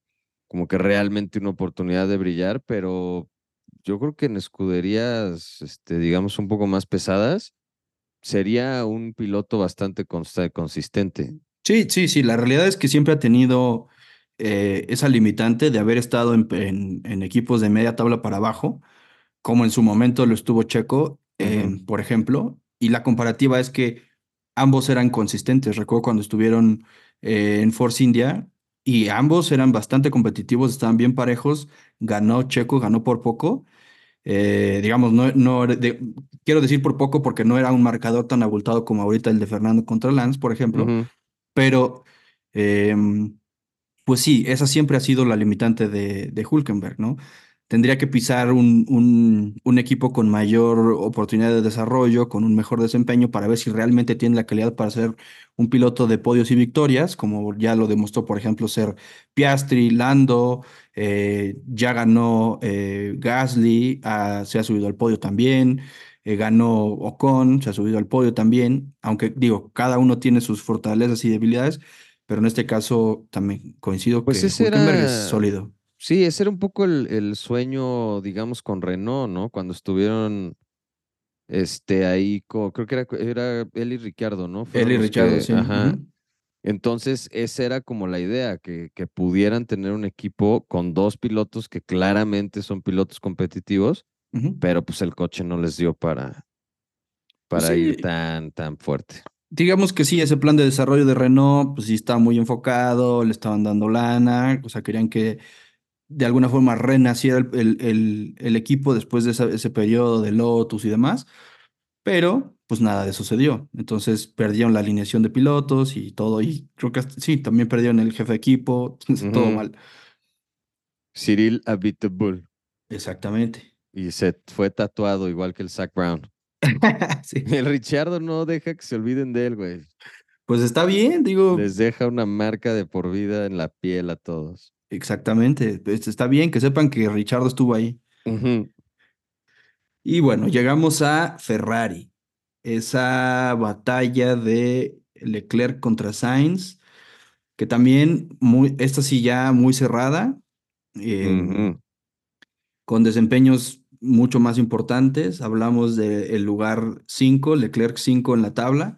como que realmente una oportunidad de brillar, pero yo creo que en escuderías, este, digamos, un poco más pesadas, sería un piloto bastante consistente. Sí, sí, sí. La realidad es que siempre ha tenido eh, esa limitante de haber estado en, equipos de media tabla para abajo, como en su momento lo estuvo Checo, eh, por ejemplo, y la comparativa es que ambos eran consistentes. Recuerdo cuando estuvieron eh, en Force India y ambos eran bastante competitivos, estaban bien parejos, ganó Checo, ganó por poco. digamos, no, no quiero decir por poco porque no era un marcador tan abultado como ahorita el de Fernando contra Lance, por ejemplo, pero em, pues sí, esa siempre ha sido la limitante de, de Hulkenberg, ¿no? Tendría que pisar un, un, equipo con mayor oportunidad de desarrollo, con un mejor desempeño, para ver si realmente tiene la calidad para ser un piloto de podios y victorias, como ya lo demostró, por ejemplo, ser Piastri, Lando, eh, ya ganó eh, Gasly, ah, se ha subido al podio también, eh, ganó Ocon, se ha subido al podio también, aunque digo, cada uno tiene sus fortalezas y debilidades, pero en este caso también coincido pues que es sólido. Sí, ese era un poco el, sueño, digamos, con Renault, ¿no? Cuando estuvieron este, ahí, creo que era, era él y Ricardo, ¿no? él y Ricardo, sí. Ajá. Entonces, esa era como la idea, que, que pudieran tener un equipo con dos pilotos que claramente son pilotos competitivos, pero pues el coche no les dio para, pues para ir tan, tan fuerte digamos que sí, ese plan de desarrollo de Renault, pues sí estaba muy enfocado, le estaban dando lana, o sea, querían que de alguna forma renaciera el, el, el, equipo después de ese periodo de Lotus y demás, pero pues nada de eso sucedió. Entonces perdieron la alineación de pilotos y todo, y creo que sí, también perdieron el jefe de equipo, todo mal. Cyril Abiteboul. Exactamente. Y se fue tatuado igual que el Zach Brown. El Richardo no deja que se olviden de él, güey. Pues está bien, digo. Les deja una marca de por vida en la piel a todos. Exactamente. Pues, está bien que sepan que Richardo estuvo ahí. Y bueno, llegamos a Ferrari. Esa batalla de Leclerc contra Sainz, que también, muy, esta sí ya muy cerrada, em, con desempeños mucho más importantes. Hablamos del lugar 5, Leclerc 5 en la tabla,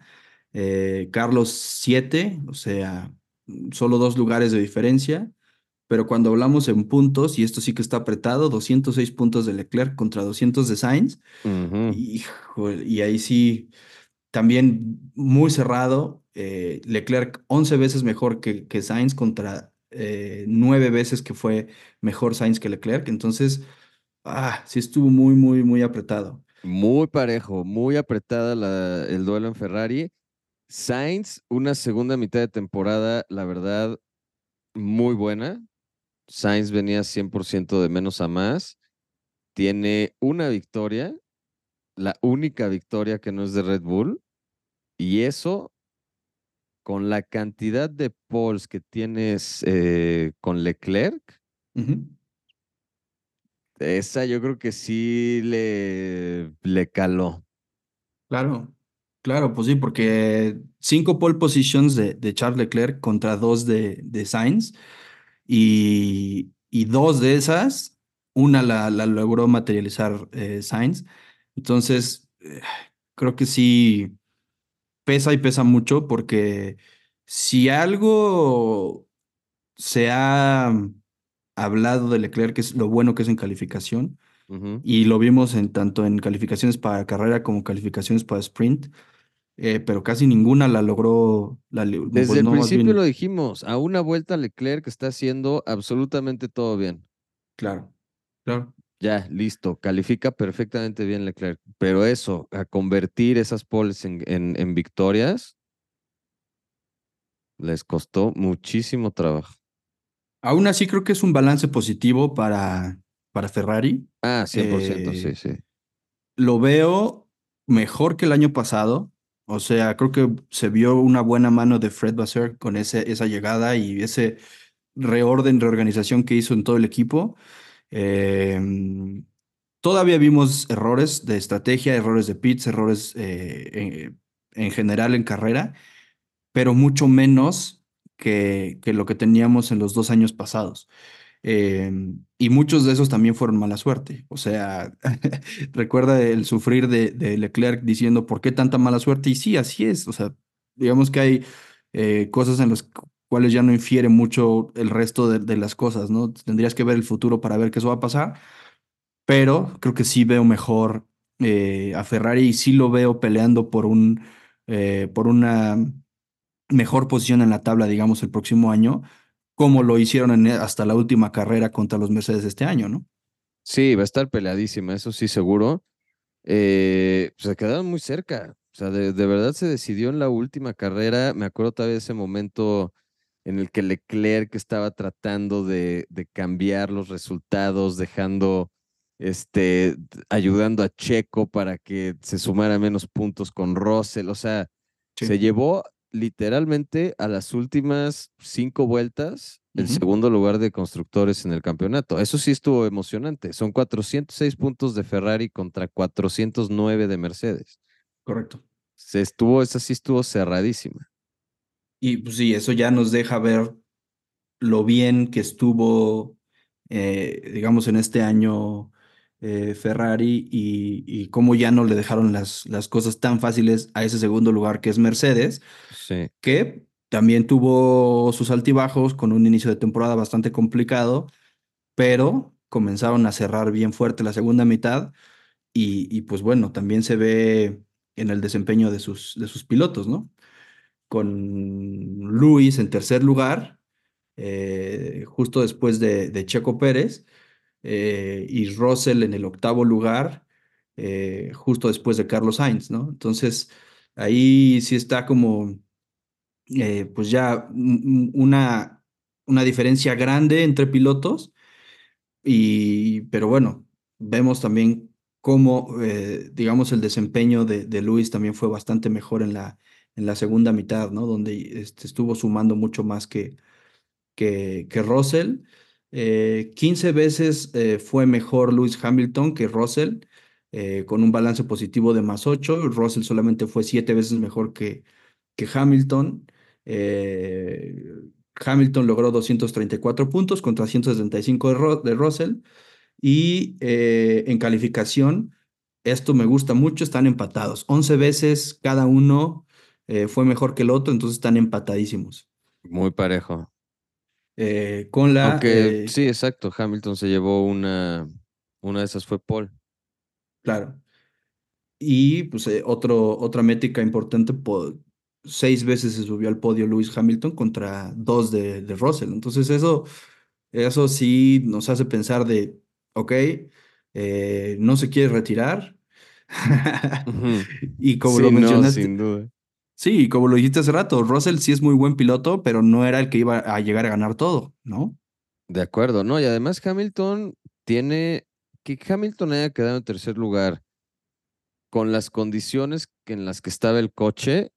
eh, Carlos 7, o sea, solo dos lugares de diferencia. Pero cuando hablamos en puntos, y esto sí que está apretado, 206 puntos de Leclerc contra 200 de Sainz, y ahí sí, también muy cerrado. Eh, Leclerc 11 veces mejor que, que Sainz contra eh, 9 veces que fue mejor Sainz que Leclerc. Entonces, Ah, sí estuvo muy, muy, muy apretado. Muy parejo, muy apretada la, el duelo en Ferrari. Sainz, una segunda mitad de temporada, la verdad, muy buena. Sainz venía 100% de menos a más. Tiene una victoria, la única victoria que no es de Red Bull. Y eso, con la cantidad de poles que tienes eh, con Leclerc, esa yo creo que sí le, le caló. Claro, claro, pues sí, porque cinco pole positions de, de Charles Leclerc contra dos de, de Sainz y, y dos de esas, una la, la logró materializar eh, Sainz. Entonces, eh, creo que sí pesa y pesa mucho porque si algo se ha hablado de Leclerc, que es lo bueno que es en calificación, y lo vimos en tanto en calificaciones para carrera como calificaciones para sprint, eh, pero casi ninguna la logró. La, Desde el principio lo dijimos, a una vuelta Leclerc está haciendo absolutamente todo bien. Claro, claro. Ya, listo, califica perfectamente bien Leclerc, pero eso, a convertir esas poles en, en victorias, les costó muchísimo trabajo. Aún así creo que es un balance positivo para, para Ferrari. Ah, 100%, sí, eh, sí. Lo veo mejor que el año pasado. O sea, creo que se vio una buena mano de Fred Vasseur con ese, esa llegada y ese reorden, reorganización que hizo en todo el equipo. Em, todavía vimos errores de estrategia, errores de pits, errores eh, en, en general en carrera, pero mucho menos que, que lo que teníamos en los dos años pasados. Em, y muchos de esos también fueron mala suerte. O sea, recuerda el sufrir de, de, Leclerc diciendo, ¿por qué tanta mala suerte? Y sí, así es. O sea, digamos que hay eh, cosas en las cuales ya no infiere mucho el resto de, de, las cosas, ¿no? Tendrías que ver el futuro para ver qué eso va a pasar. Pero creo que sí veo mejor eh, a Ferrari y sí lo veo peleando por, un, eh, por una mejor posición en la tabla, digamos, el próximo año como lo hicieron en, hasta la última carrera contra los Mercedes este año, ¿no? Sí, va a estar peleadísima, eso sí, seguro. Eh, se quedaron muy cerca. O sea, de, verdad se decidió en la última carrera. Me acuerdo todavía de ese momento en el que Leclerc estaba tratando de, de cambiar los resultados, dejando, este, ayudando a Checo para que se sumara menos puntos con Russell. O sea, se llevó literalmente a las últimas cinco vueltas el segundo lugar de constructores en el campeonato. Eso sí estuvo emocionante. Son 406 puntos de Ferrari contra 409 de Mercedes. Correcto. Se estuvo, esa sí estuvo cerradísima. Y pues sí, eso ya nos deja ver lo bien que estuvo, eh, digamos, en este año eh, Ferrari y, y, cómo ya no le dejaron las, las cosas tan fáciles a ese segundo lugar que es Mercedes, sí. que también tuvo sus altibajos con un inicio de temporada bastante complicado, pero comenzaron a cerrar bien fuerte la segunda mitad y, y pues bueno, también se ve en el desempeño de sus, de sus pilotos, ¿no? Con Luis en tercer lugar, eh, justo después de, de Checo Pérez, eh, y Russell en el octavo lugar, eh, justo después de Carlos Sainz, ¿no? Entonces, ahí sí está como, eh, pues ya una, una diferencia grande entre pilotos, y, pero bueno, vemos también cómo, digamos, el desempeño de, de Luis también fue bastante mejor en la, en la segunda mitad, ¿no? Donde este, estuvo sumando mucho más que, que, que Russell. 15 eh, veces eh, fue mejor Lewis Hamilton que Russell, eh, con un balance positivo de más 8. Russell solamente fue 7 veces mejor que, que Hamilton. Hamilton logró 234 puntos contra 175 de, Russell. Y en calificación, esto me gusta mucho, están empatados. 11 veces cada uno fue mejor que el otro, entonces están empatadísimos. Muy parejo. Eh, con la... Aunque, eh, sí, exacto, Hamilton se llevó una, una de esas fue Paul. Claro. Y pues eh, otro, otra métrica importante, seis veces se subió al podio Lewis Hamilton contra dos de, de Russell. Entonces eso, eso sí nos hace pensar de, ok, no se quiere retirar. y como lo mencionaste, sin duda. Sí, como lo dijiste hace rato, Russell sí es muy buen piloto, pero no era el que iba a llegar a ganar todo, ¿no? De acuerdo, ¿no? Y además Hamilton tiene, que Hamilton haya quedado en tercer lugar con las condiciones en las que estaba el coche,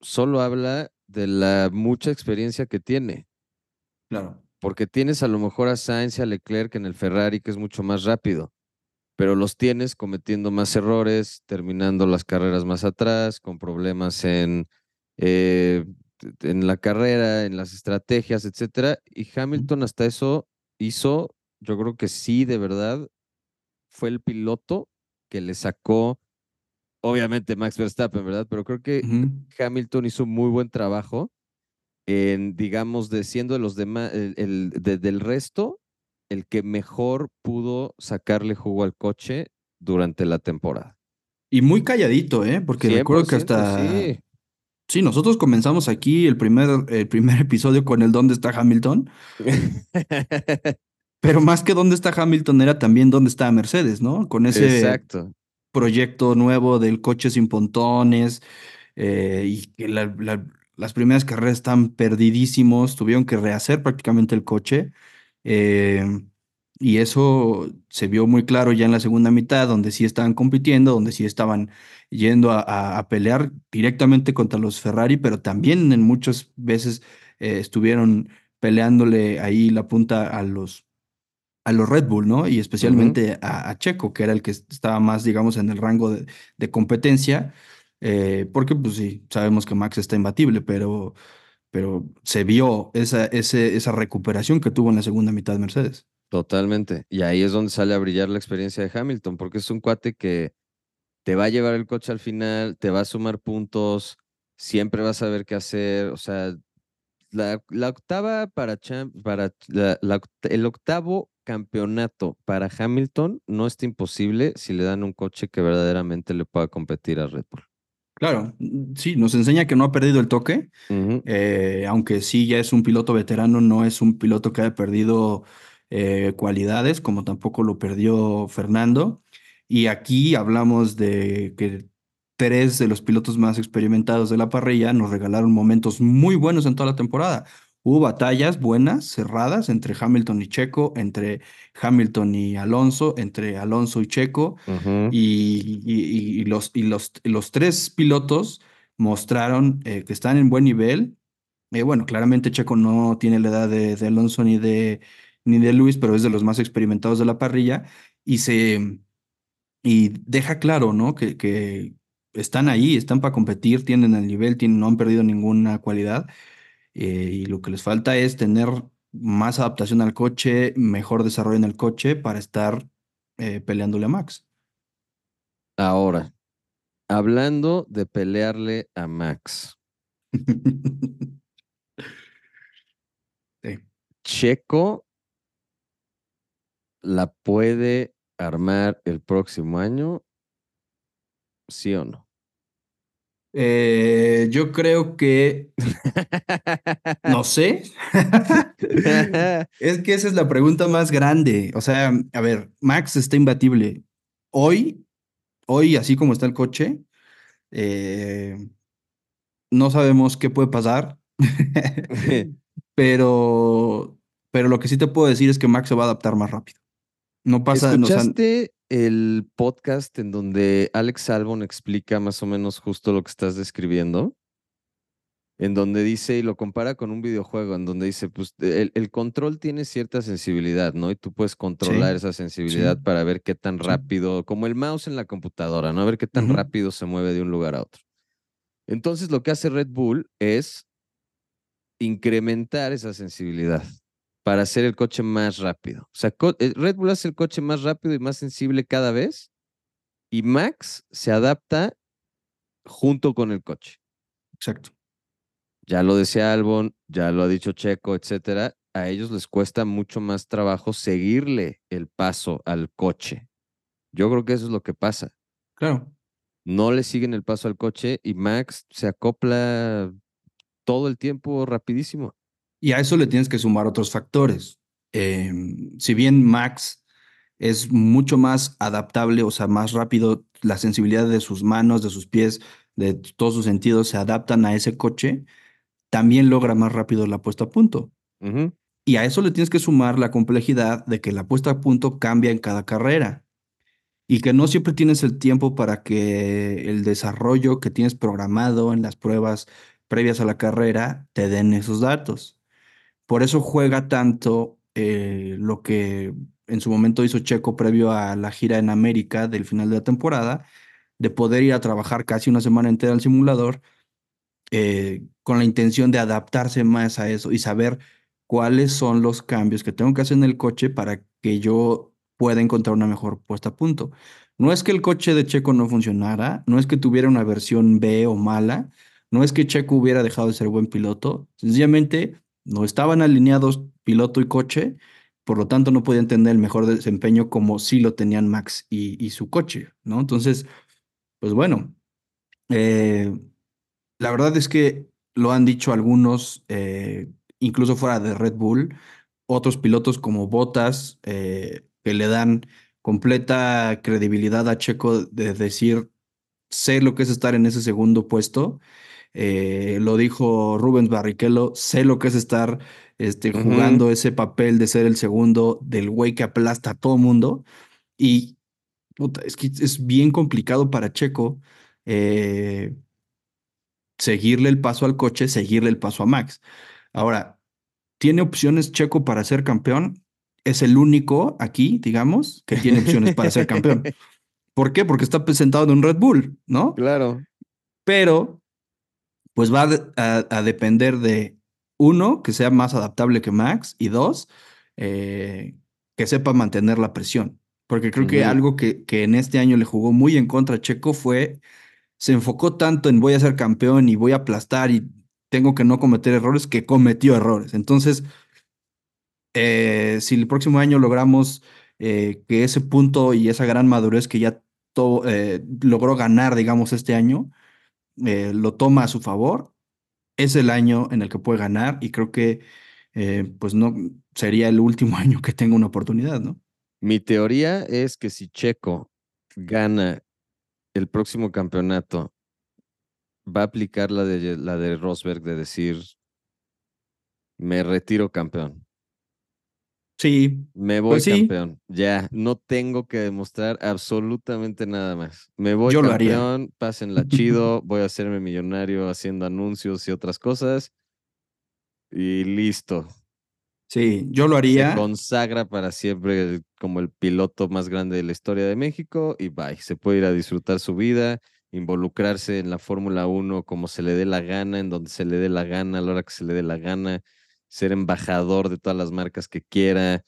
solo habla de la mucha experiencia que tiene. Claro. Porque tienes a lo mejor a Sainz y a Leclerc en el Ferrari, que es mucho más rápido pero los tienes cometiendo más errores, terminando las carreras más atrás, con problemas en, eh, en la carrera, en las estrategias, etcétera. Y Hamilton hasta eso hizo, yo creo que sí, de verdad, fue el piloto que le sacó, obviamente Max Verstappen, ¿verdad? Pero creo que Hamilton hizo muy buen trabajo en, digamos, de siendo de los demás, el, del resto, el que mejor pudo sacarle jugo al coche durante la temporada. Y muy calladito, ¿eh? Porque recuerdo que hasta... Sí. nosotros comenzamos aquí el primer, el primer episodio con el ¿Dónde está Hamilton? Pero más que dónde está Hamilton era también dónde está Mercedes, ¿no? Con ese Exacto. proyecto nuevo del coche sin pontones eh, y que las primeras carreras están perdidísimos, tuvieron que rehacer prácticamente el coche. Eh, Y eso se vio muy claro ya en la segunda mitad, donde sí estaban compitiendo, donde sí estaban yendo a, a- a pelear directamente contra los Ferrari, pero también en muchas veces eh, estuvieron peleándole ahí la punta a los, a los Red Bull, ¿no? Y especialmente a, a Checo, que era el que estaba más, digamos, en el rango de, de competencia, eh, porque pues sí, sabemos que Max está imbatible, pero, pero se vio esa, ese, esa recuperación que tuvo en la segunda mitad Mercedes. Totalmente. Y ahí es donde sale a brillar la experiencia de Hamilton, porque es un cuate que te va a llevar el coche al final, te va a sumar puntos, siempre vas a saber qué hacer. O sea, la, la octava para, cham- para la- el octavo campeonato para Hamilton no está imposible si le dan un coche que verdaderamente le pueda competir a Red Bull. Claro, sí, nos enseña que no ha perdido el toque, eh, aunque sí ya es un piloto veterano, no es un piloto que haya perdido eh, cualidades, como tampoco lo perdió Fernando. Y aquí hablamos de que tres de los pilotos más experimentados de la parrilla nos regalaron momentos muy buenos en toda la temporada. Hubo batallas buenas, cerradas, entre Hamilton y Checo, entre Hamilton y Alonso, entre Alonso y Checo. Y, y- y los, y los, los tres pilotos mostraron eh, que están en buen nivel. Eh, bueno, claramente Checo no tiene la edad de, de Alonso ni de, ni de Luis, pero es de los más experimentados de la parrilla y se y deja claro, ¿no? Que, que están ahí, están para competir, tienen el nivel, tienen, no han perdido ninguna cualidad eh, y lo que les falta es tener más adaptación al coche, mejor desarrollo en el coche para estar eh, peleándole a Max. Ahora, hablando de pelearle a Max, Sí. Checo la puede armar el próximo año, ¿sí o no? Eh, yo creo que, no sé, es que esa es la pregunta más grande. O sea, a ver, Max está imbatible. Hoy, hoy, así como está el coche, eh, no sabemos qué puede pasar, pero, pero lo que sí te puedo decir es que Max se va a adaptar más rápido. No pasa, no, o sea, ¿Escuchaste el podcast en donde Alex Albon explica más o menos justo lo que estás describiendo? En donde dice, y lo compara con un videojuego, en donde dice, pues el, el control tiene cierta sensibilidad, ¿no? Y tú puedes controlar sí, esa sí, sensibilidad para ver qué tan rápido, como el mouse en la computadora, ¿no? A ver qué tan rápido se mueve de un lugar a otro. Entonces, lo que hace Red Bull es incrementar esa sensibilidad para hacer el coche más rápido. O sea, eh, Red Bull hace el coche más rápido y más sensible cada vez y Max se adapta junto con el coche. exacto. Ya lo decía Albon, ya lo ha dicho Checo, etcétera. A ellos les cuesta mucho más trabajo seguirle el paso al coche. Yo creo que eso es lo que pasa. Claro. No le siguen el paso al coche y Max se acopla todo el tiempo rapidísimo. Y a eso le tienes que sumar otros factores. Em, si bien Max es mucho más adaptable, o sea, más rápido, la sensibilidad de sus manos, de sus pies, de todos sus sentidos se adaptan a ese coche, también logra más rápido la puesta a punto. Y a eso le tienes que sumar la complejidad de que la puesta a punto cambia en cada carrera y que no siempre tienes el tiempo para que el desarrollo que tienes programado en las pruebas previas a la carrera te den esos datos. Por eso juega tanto eh, lo que en su momento hizo Checo previo a la gira en América del final de la temporada, de poder ir a trabajar casi una semana entera al simulador eh, con la intención de adaptarse más a eso y saber cuáles son los cambios que tengo que hacer en el coche para que yo pueda encontrar una mejor puesta a punto. No es que el coche de Checo no funcionara, no es que tuviera una versión B o mala, no es que Checo hubiera dejado de ser buen piloto, sencillamente no estaban alineados piloto y coche, por lo tanto no podían tener el mejor desempeño como sí lo tenían Max y, su coche, ¿no? Entonces, pues bueno. eh, la verdad es que lo han dicho algunos, eh, incluso fuera de Red Bull, otros pilotos como Bottas, eh, que le dan completa credibilidad a Checo de decir, sé lo que es estar en ese segundo puesto. Eh, lo dijo Rubens Barrichello, sé lo que es estar este, jugando ese papel de ser el segundo del güey que aplasta a todo mundo. Y puta, es que es bien complicado para Checo eh, seguirle el paso al coche, seguirle el paso a Max. Ahora, ¿tiene opciones Checo para ser campeón? Es el único aquí, digamos, que tiene opciones para ser campeón. ¿Por qué? Porque está presentado en un Red Bull, ¿no? Claro. Pero, pues va a, a depender de uno, que sea más adaptable que Max, y dos, eh, que sepa mantener la presión. Porque creo que algo que, que en este año le jugó muy en contra a Checo fue, se enfocó tanto en voy a ser campeón y voy a aplastar y tengo que no cometer errores, que cometió errores. Entonces, eh, si el próximo año logramos eh, que ese punto y esa gran madurez que ya to- eh, logró ganar, digamos, este año, eh, lo toma a su favor, es el año en el que puede ganar y creo que eh, pues no sería el último año que tenga una oportunidad, ¿no? Mi teoría es que si Checo gana el próximo campeonato, va a aplicar la de, la de Rosberg de decir, me retiro campeón, Sí, me voy pues sí, campeón, ya, no tengo que demostrar absolutamente nada más. Me voy yo lo haría. campeón, pásenla chido, voy a hacerme millonario haciendo anuncios y otras cosas y listo. Sí, yo lo Se haría. consagra para siempre como el piloto más grande de la historia de México y bye. Se puede ir a disfrutar su vida, involucrarse en la Fórmula 1 como se le dé la gana, en donde se le dé la gana, a la hora que se le dé la gana, ser embajador de todas las marcas que quiera,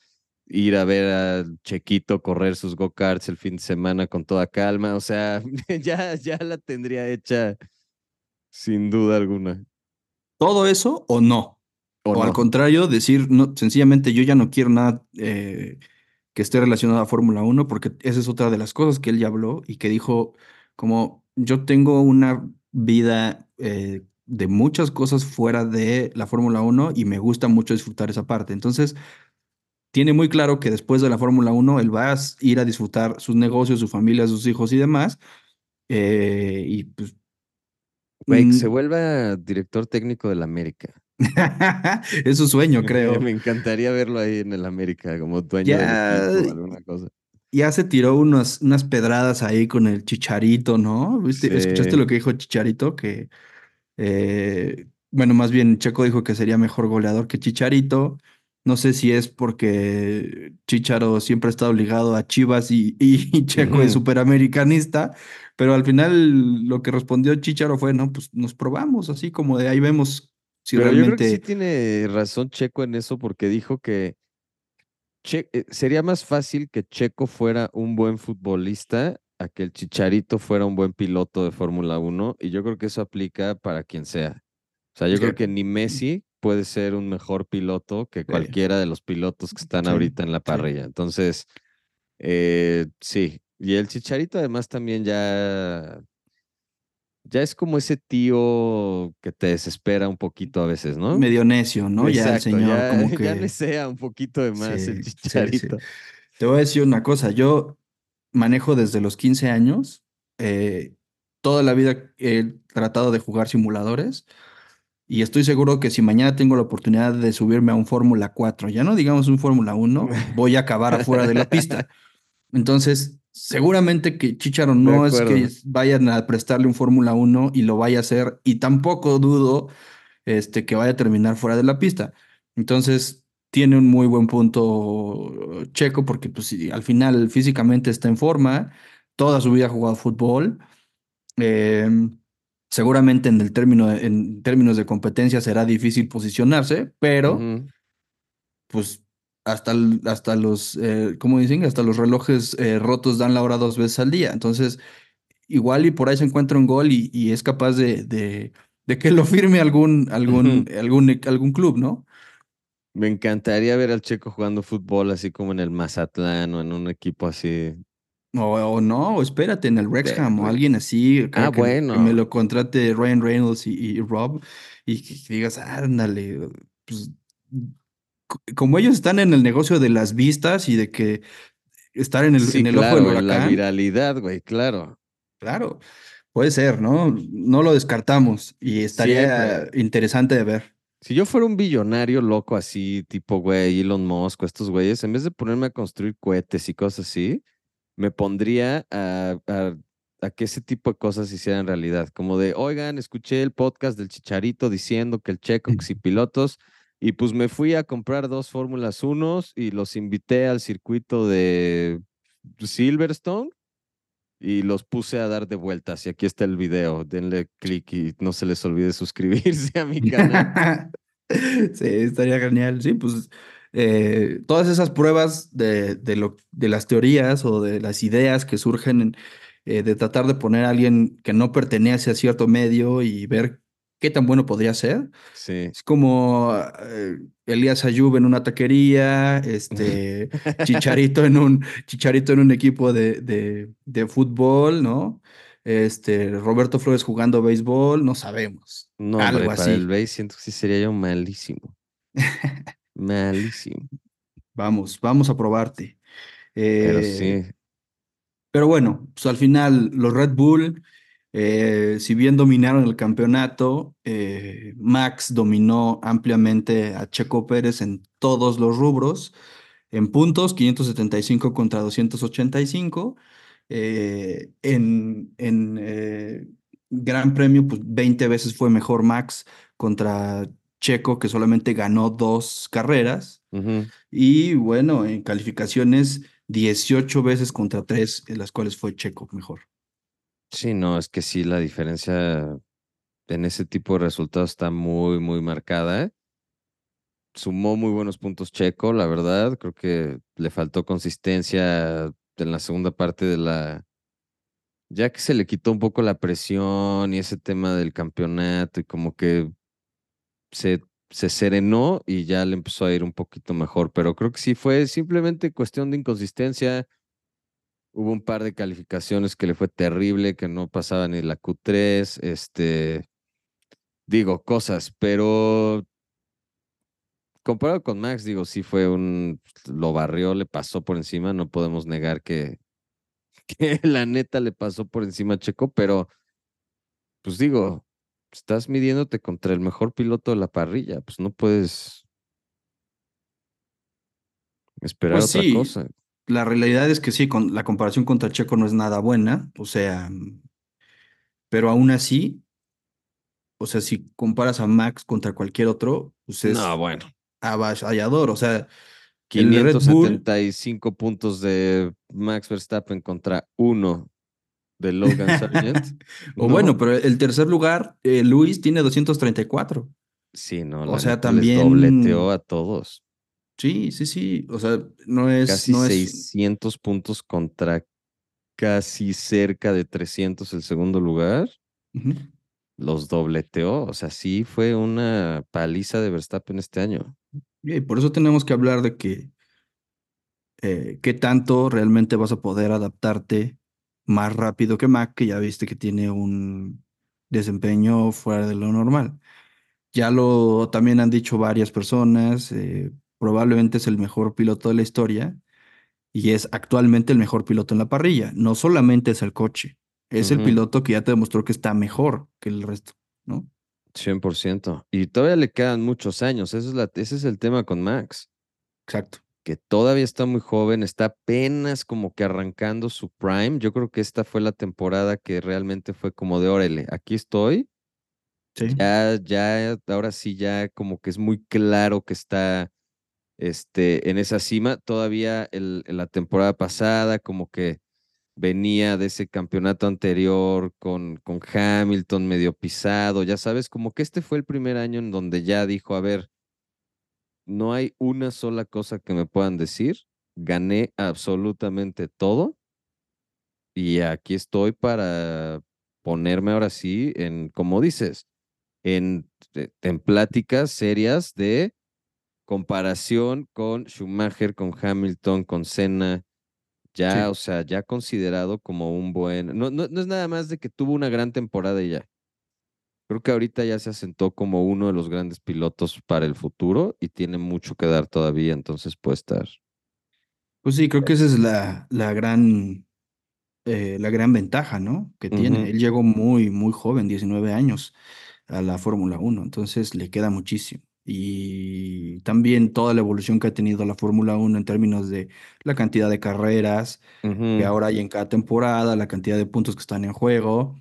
ir a ver a Chequito correr sus go-karts el fin de semana con toda calma. O sea, ya, ya la tendría hecha sin duda alguna. ¿Todo eso o no? O, O, al contrario, decir, no, sencillamente yo ya no quiero nada eh, que esté relacionado a Fórmula 1, porque esa es otra de las cosas que él ya habló y que dijo, como yo tengo una vida eh, de muchas cosas fuera de la Fórmula 1 y me gusta mucho disfrutar esa parte. Entonces, tiene muy claro que después de la Fórmula 1, él va a ir a disfrutar sus negocios, su familia, sus hijos y demás. eh, y pues... Güey, que se vuelva director técnico del América. es su sueño, creo. Me encantaría verlo ahí en el América como dueño equipo o alguna cosa. ya se tiró unos, unas pedradas ahí con el Chicharito, ¿no? ¿Viste? ¿Escuchaste lo que dijo Chicharito? Que, eh, bueno, más bien Checo dijo que sería mejor goleador que Chicharito. No sé si es porque Chicharo siempre ha estado ligado a Chivas y, y Checo es superamericanista, pero al final lo que respondió Chicharo fue, no, pues nos probamos, así como de ahí vemos si Pero yo creo que sí realmente... tiene razón Checo en eso porque dijo que Che- eh, sería más fácil que Checo fuera un buen futbolista a que el Chicharito fuera un buen piloto de Fórmula 1 y yo creo que eso aplica para quien sea. O sea, yo creo que- ni Messi puede ser un mejor piloto que cualquiera de los pilotos que están Sí, ahorita en la parrilla. Entonces, eh, sí. Y el Chicharito además también ya, ya es como ese tío que te desespera un poquito a veces, ¿no? medio necio, ¿no? Ya el señor ya, como ya que... le sea un poquito de más el Sí. Chicharito. Te voy a decir una cosa, yo manejo desde los 15 años, eh, toda la vida he tratado de jugar simuladores y estoy seguro que si mañana tengo la oportunidad de subirme a un Fórmula 4, ya no digamos un Fórmula 1, voy a acabar afuera de la pista. Entonces, seguramente que Chicharo no es que vayan a prestarle un Fórmula 1 y lo vaya a hacer y tampoco dudo este, que vaya a terminar fuera de la pista. Entonces, tiene un muy buen punto Checo porque pues, al final físicamente está en forma, toda su vida ha jugado fútbol. eh, seguramente en, el término en términos de competencia será difícil posicionarse, pero pues hasta, hasta los, eh, ¿cómo dicen? Hasta los relojes eh, rotos dan la hora dos veces al día. Entonces, igual y por ahí se encuentra un gol y, y es capaz de, de, de que lo firme algún, algún, algún, algún club, ¿no? Me encantaría ver al Checo jugando fútbol así como en el Mazatlán o en un equipo así. O, o no, o espérate en el Wrexham o alguien así, que, Ah, que- que bueno. me lo contrate Ryan Reynolds y, y Rob y que, que digas, ándale, pues co- como ellos están en el negocio de las vistas y de que estar en el, Sí, en el ojo claro, del en la huracán, viralidad, güey, claro. claro. Puede ser, ¿no? No lo descartamos y estaría Siempre. interesante de ver. Si yo fuera un billonario loco así, tipo, güey, Elon Musk o estos güeyes, en vez de ponerme a construir cohetes y cosas así, me pondría a, a- a que ese tipo de cosas se hicieran realidad. Como de, oigan, escuché el podcast del Chicharito diciendo que el Checo, si pilotos, y pues me fui a comprar dos Fórmulas 1 y los invité al circuito de Silverstone y los puse a dar de vueltas. Y aquí está el video. Denle clic y no se les olvide suscribirse a mi canal. Sí, estaría genial. Sí, pues eh, todas esas pruebas de, de, lo, de las teorías o de las ideas que surgen en, eh, de tratar de poner a alguien que no pertenece a cierto medio y ver qué tan bueno podría ser. Sí. Es como eh, Elías Ayub en una taquería, este Chicharito en un, Chicharito en un equipo de, de, de fútbol, ¿no? Este, Roberto Flores jugando béisbol, no sabemos. No, hombre, Algo para el así. siento que sí sería yo malísimo. Malísimo. Vamos, vamos a probarte. Pero Eh, sí, Pero bueno, pues al final los Red Bull, eh, si bien dominaron el campeonato, eh, Max dominó ampliamente a Checo Pérez en todos los rubros, en puntos, 575 contra 285, eh, en, en Gran Premio, pues 20 veces fue mejor Max contra Checo, que solamente ganó dos carreras. Y bueno, en calificaciones, 18 veces contra 3, en las cuales fue Checo mejor. Sí, no, es que sí, la diferencia en ese tipo de resultados está muy, muy marcada. Sumó muy buenos puntos Checo, la verdad. Creo que le faltó consistencia en la segunda parte de la... Ya que se le quitó un poco la presión y ese tema del campeonato y como que se, se serenó y ya le empezó a ir un poquito mejor, pero creo que sí fue simplemente cuestión de inconsistencia. Hubo un par de calificaciones que le fue terrible, que no pasaba ni la Q3, este, digo, cosas, pero comparado con Max, digo, sí fue un, lo barrió, le pasó por encima, no podemos negar que, que la neta le pasó por encima a Checo, pero pues digo, estás midiéndote contra el mejor piloto de la parrilla, pues no puedes esperar Pues otra sí, cosa. La realidad es que sí, con, la comparación contra Checo no es nada buena, o sea, pero aún así, o sea, si comparas a Max contra cualquier otro, pues No, es bueno, avasallador, o sea, el Red Bull, 575 puntos de Max Verstappen contra uno de Logan Sargent. o No, bueno, pero el tercer lugar, eh, Luis tiene 234. sí, no, O sea, les dobleteó también, a todos. Sí, sí, sí, o sea, no es, Casi no es, 600 puntos contra casi cerca de 300 el segundo lugar. Los dobleteó. O sea, sí fue una paliza de Verstappen este año. Y por eso tenemos que hablar de que eh, qué tanto realmente vas a poder adaptarte más rápido que Mac, que ya viste que tiene un desempeño fuera de lo normal. Ya lo también han dicho varias personas, eh, probablemente es el mejor piloto de la historia y es actualmente el mejor piloto en la parrilla. No solamente es el coche, es el piloto que ya te demostró que está mejor que el resto, ¿no? 100%. Y todavía le quedan muchos años. Eso es la, ese es el tema con Max. Exacto. que todavía está muy joven, está apenas como que arrancando su prime. Yo creo que esta fue la temporada que realmente fue como de órale, aquí estoy. Sí. Ya, ya, ahora sí, ya como que es muy claro que está este, en esa cima. Todavía la temporada pasada, como que venía de ese campeonato anterior con, con Hamilton medio pisado, ya sabes, como que este fue el primer año en donde ya dijo, a ver, no hay una sola cosa que me puedan decir. Gané absolutamente todo y aquí estoy para ponerme ahora sí en, como dices, en, en pláticas serias de comparación con Schumacher, con Hamilton, con Senna. Ya, Sí. o sea, ya considerado como un buen. No, no, no es nada más de que tuvo una gran temporada y ya. Creo que ahorita ya se asentó como uno de los grandes pilotos para el futuro y tiene mucho que dar todavía, entonces puede estar. Pues sí, creo que esa es la, la gran eh, la gran ventaja, ¿no? Que tiene. Él llegó muy, muy joven, 19 años, a la Fórmula Uno, entonces le queda muchísimo. Y también toda la evolución que ha tenido la Fórmula Uno en términos de la cantidad de carreras que ujú. ahora hay en cada temporada, la cantidad de puntos que están en juego.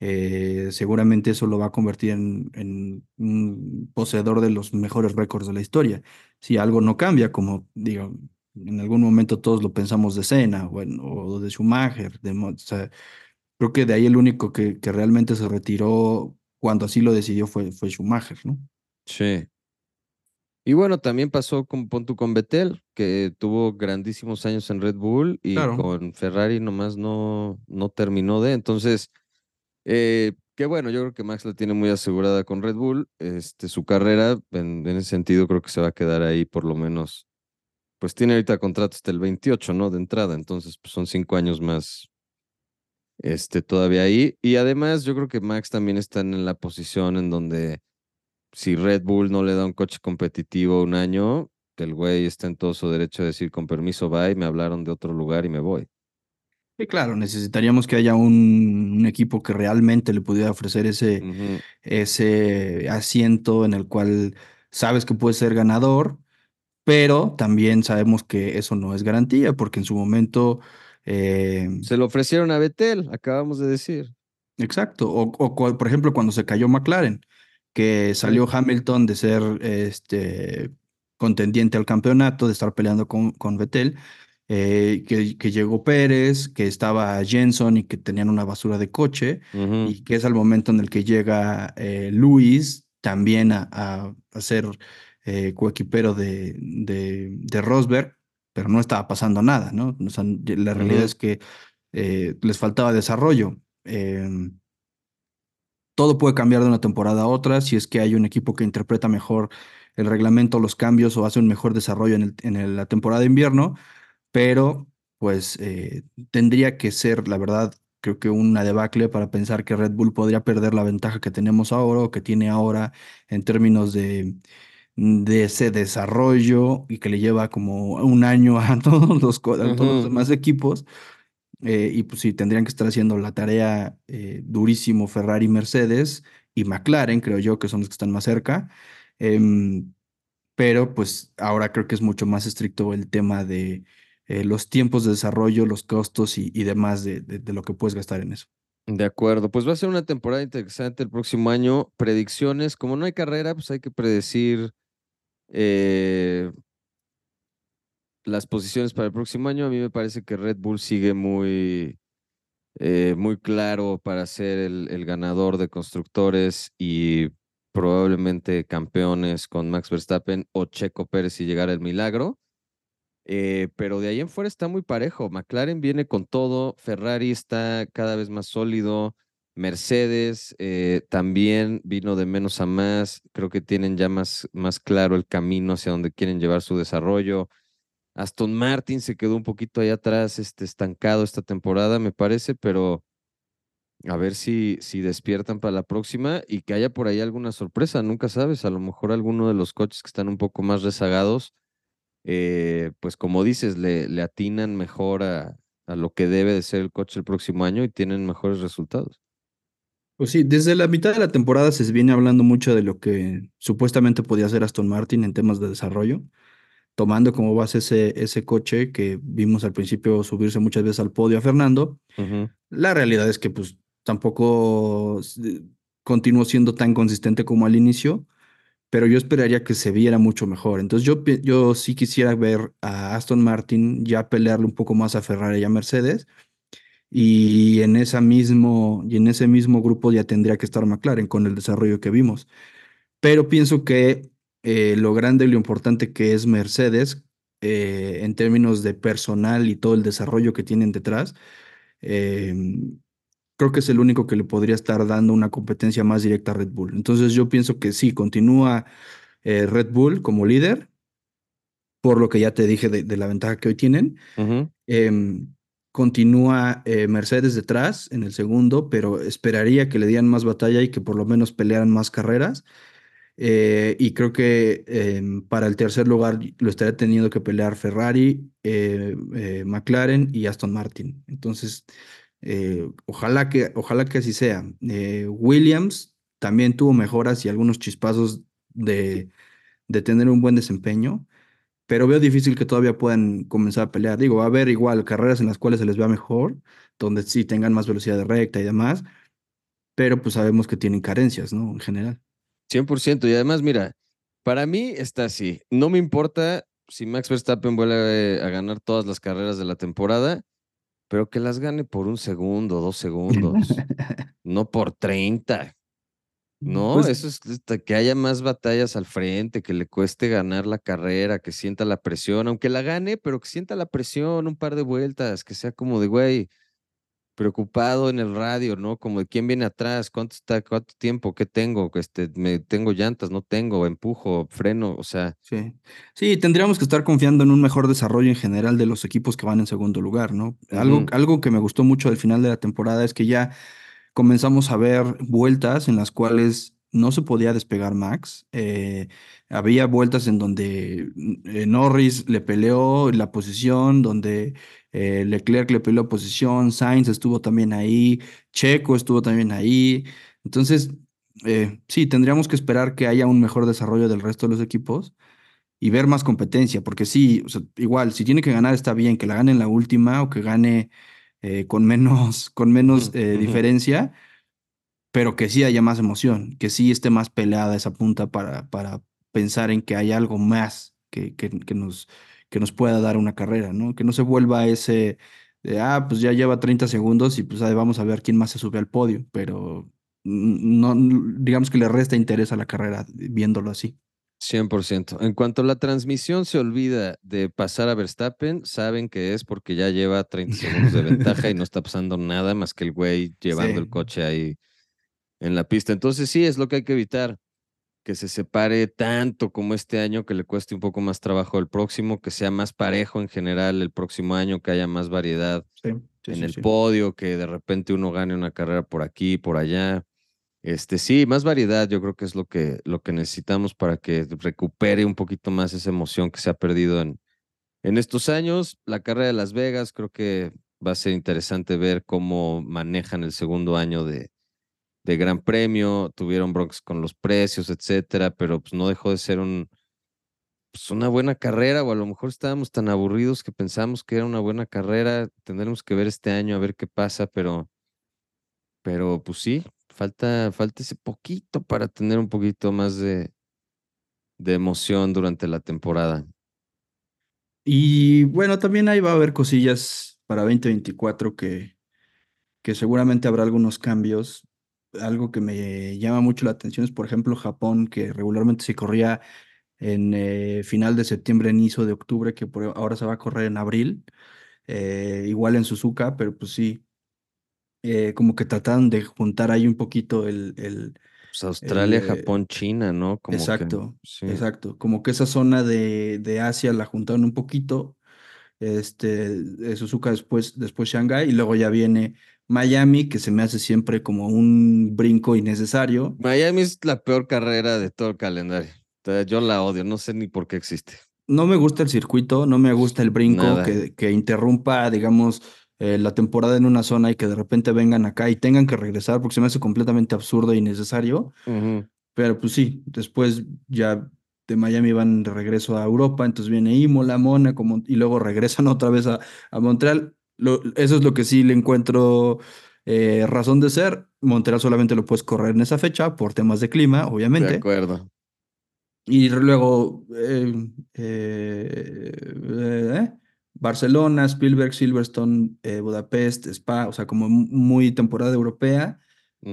eh, seguramente eso lo va a convertir en, en un poseedor de los mejores récords de la historia. Si algo no cambia, como digo, en algún momento todos lo pensamos de Senna, bueno, o de Schumacher, de, o sea, creo que de ahí el único que, que realmente se retiró cuando así lo decidió fue, fue Schumacher, ¿no? Sí. Y bueno, también pasó con, pon tú con Vettel, que tuvo grandísimos años en Red Bull y Claro. con Ferrari nomás no, no terminó de. Entonces, eh, que bueno, yo creo que Max la tiene muy asegurada con Red Bull. Este, su carrera, en, en ese sentido, creo que se va a quedar ahí por lo menos. Pues tiene ahorita contrato hasta el 28, ¿no? De entrada. Entonces, pues son cinco años más, este, todavía ahí. Y además, yo creo que Max también está en la posición en donde si Red Bull no le da un coche competitivo un año, que el güey está en todo su derecho de decir con permiso, bye, me hablaron de otro lugar y me voy. Y claro, necesitaríamos que haya un, un equipo que realmente le pudiera ofrecer ese, ese asiento en el cual sabes que puedes ser ganador, pero también sabemos que eso no es garantía, porque en su momento, eh, Se lo ofrecieron a Betel, acabamos de decir. exacto, o, por ejemplo cuando se cayó McLaren, que salió Hamilton de ser este, contendiente al campeonato, de estar peleando con, con Vettel, eh, que, que llegó Pérez, que estaba Jenson y que tenían una basura de coche, y que es el momento en el que llega eh, Luis también a, a, a ser eh, coequipero de, de, de Rosberg, pero no estaba pasando nada, ¿no? O sea, la realidad es que eh, les faltaba desarrollo. Todo puede cambiar de una temporada a otra si es que hay un equipo que interpreta mejor el reglamento, los cambios o hace un mejor desarrollo en, el- en el- la temporada de invierno, pero pues eh, tendría que ser, la verdad, creo que una debacle para pensar que Red Bull podría perder la ventaja que tenemos ahora o que tiene ahora en términos de, de ese desarrollo y que le lleva como un año a todos los, a todos los demás equipos. Eh, y pues sí, tendrían que estar haciendo la tarea eh, durísimo Ferrari, Mercedes y McLaren, creo yo, que son los que están más cerca. Em, pero pues ahora creo que es mucho más estricto el tema de eh, los tiempos de desarrollo, los costos y, y demás de, de- lo que puedes gastar en eso. De acuerdo, pues va a ser una temporada interesante el próximo año. Predicciones, como no hay carrera, pues hay que predecir eh, las posiciones para el próximo año. A mí me parece que Red Bull sigue muy, eh, muy claro para ser el, ganador de constructores y probablemente campeones con Max Verstappen o Checo Pérez si llegara el milagro. Eh, pero de ahí en fuera está muy parejo. McLaren viene con todo, Ferrari está cada vez más sólido, Mercedes eh, también vino de menos a más, creo que tienen ya más, más claro el camino hacia donde quieren llevar su desarrollo. Aston Martin se quedó un poquito ahí atrás, este, estancado esta temporada, me parece, pero a ver si, si despiertan para la próxima y que haya por ahí alguna sorpresa, nunca sabes, a lo mejor alguno de los coches que están un poco más rezagados eh, pues como dices, le, le atinan mejor a, a lo que debe de ser el coche el próximo año y tienen mejores resultados. Pues sí, desde la mitad de la temporada se viene hablando mucho de lo que supuestamente podía hacer Aston Martin en temas de desarrollo. Tomando como base ese, ese coche que vimos al principio subirse muchas veces al podio a Fernando, la realidad es que pues tampoco continuó siendo tan consistente como al inicio, pero yo esperaría que se viera mucho mejor. Entonces yo, yo sí quisiera ver a Aston Martin ya pelearle un poco más a Ferrari y a Mercedes. Y en esa mismo, y en ese mismo grupo ya tendría que estar McLaren con el desarrollo que vimos pero pienso que eh, lo grande y lo importante que es Mercedes eh, en términos de personal y todo el desarrollo que tienen detrás, eh, creo que es el único que le podría estar dando una competencia más directa a Red Bull. Entonces yo pienso que sí, continúa eh, Red Bull como líder, por lo que ya te dije de, de la ventaja que hoy tienen. Em, continúa Mercedes detrás en el segundo, pero esperaría que le dieran más batalla y que por lo menos pelearan más carreras. Eh, y creo que em, para el tercer lugar lo estaría teniendo que pelear Ferrari, eh, eh, McLaren y Aston Martin. Entonces, ojalá que, ojalá que así sea. Williams también tuvo mejoras y algunos chispazos de, de tener un buen desempeño, pero veo difícil que todavía puedan comenzar a pelear. Digo, va a haber igual carreras en las cuales se les vea mejor, donde sí tengan más velocidad de recta y demás, pero pues sabemos que tienen carencias, ¿no? En general. 100%. Y además, mira, para mí está así. No me importa si Max Verstappen vuelve a ganar todas las carreras de la temporada, pero que las gane por un segundo, dos segundos, no por 30. No, Pues eso es hasta que haya más batallas al frente, que le cueste ganar la carrera, que sienta la presión, aunque la gane, pero que sienta la presión un par de vueltas, que sea como de, güey, preocupado en el radio, ¿no? Como de quién viene atrás, cuánto está, cuánto tiempo, qué tengo, este, me tengo llantas, no tengo, empujo, freno, o sea, Sí, sí, tendríamos que estar confiando en un mejor desarrollo en general de los equipos que van en segundo lugar, ¿no? Algo, algo que me gustó mucho al final de la temporada es que ya comenzamos a ver vueltas en las cuales no se podía despegar Max. Eh, había vueltas en donde eh, Norris le peleó la posición, donde eh, Leclerc le peleó posición, Sainz estuvo también ahí, Checo estuvo también ahí. Entonces, eh, sí, tendríamos que esperar que haya un mejor desarrollo del resto de los equipos y ver más competencia, porque sí, o sea, igual, si tiene que ganar está bien, que la gane en la última o que gane con menos, con menos diferencia, pero que sí haya más emoción, que sí esté más peleada esa punta para, para pensar en que hay algo más que, que, que nos, que nos pueda dar una carrera, ¿no? Que no se vuelva ese de, ah, pues ya lleva 30 segundos y pues ahí vamos a ver quién más se sube al podio, pero no, digamos que le resta interés a la carrera viéndolo así. 100%. En cuanto a la transmisión se olvida de pasar a Verstappen, saben que es porque ya lleva 30 segundos de ventaja y no está pasando nada más que el güey llevando el coche ahí en la pista. Entonces sí, es lo que hay que evitar, que se separe tanto como este año, que le cueste un poco más trabajo el próximo, que sea más parejo en general el próximo año, que haya más variedad sí, sí, en sí, el podio, que de repente uno gane una carrera por aquí, por allá. Este, sí, más variedad, yo creo que es lo que, lo que necesitamos para que recupere un poquito más esa emoción que se ha perdido en, en estos años. La carrera de Las Vegas, creo que va a ser interesante ver cómo manejan el segundo año de, de Gran Premio. Tuvieron broncas con los precios, etcétera, pero pues no dejó de ser un, pues una buena carrera, o a lo mejor estábamos tan aburridos que pensamos que era una buena carrera. Tendremos que ver este año a ver qué pasa, pero pero pues sí, falta, falta ese poquito para tener un poquito más de, de emoción durante la temporada. Y bueno, también ahí va a haber cosillas para 2024 que, que seguramente habrá algunos cambios. Algo que me llama mucho la atención es, por ejemplo, Japón, que regularmente se corría en eh, final de septiembre, inicio de octubre, que por ahora se va a correr en abril, eh, igual en Suzuka, pero pues sí, eh, como que trataron de juntar ahí un poquito el, el, Pues Australia, Japón, China, ¿no? Como que exacto, sí. exacto, como que esa zona de, de Asia la juntaron un poquito este, Suzuka después, después Shanghái, y luego ya viene Miami, que se me hace siempre como un brinco innecesario. Miami es la peor carrera de todo el calendario. Yo la odio, no sé ni por qué existe. No me gusta el circuito, no me gusta el brinco que, que interrumpa, digamos, eh, la temporada en una zona y que de repente vengan acá y tengan que regresar, porque se me hace completamente absurdo e innecesario. Pero pues sí, después ya de Miami van de regreso a Europa, entonces viene Imola, Mónaco, y luego regresan otra vez a, a Montreal. Lo- eso es lo que sí le encuentro eh, razón de ser. Montreal solamente lo puedes correr en esa fecha por temas de clima, De obviamente. acuerdo. Y luego eh, eh, eh, Barcelona, Spielberg, Silverstone, Budapest, Spa, o sea, como mu- muy temporada europea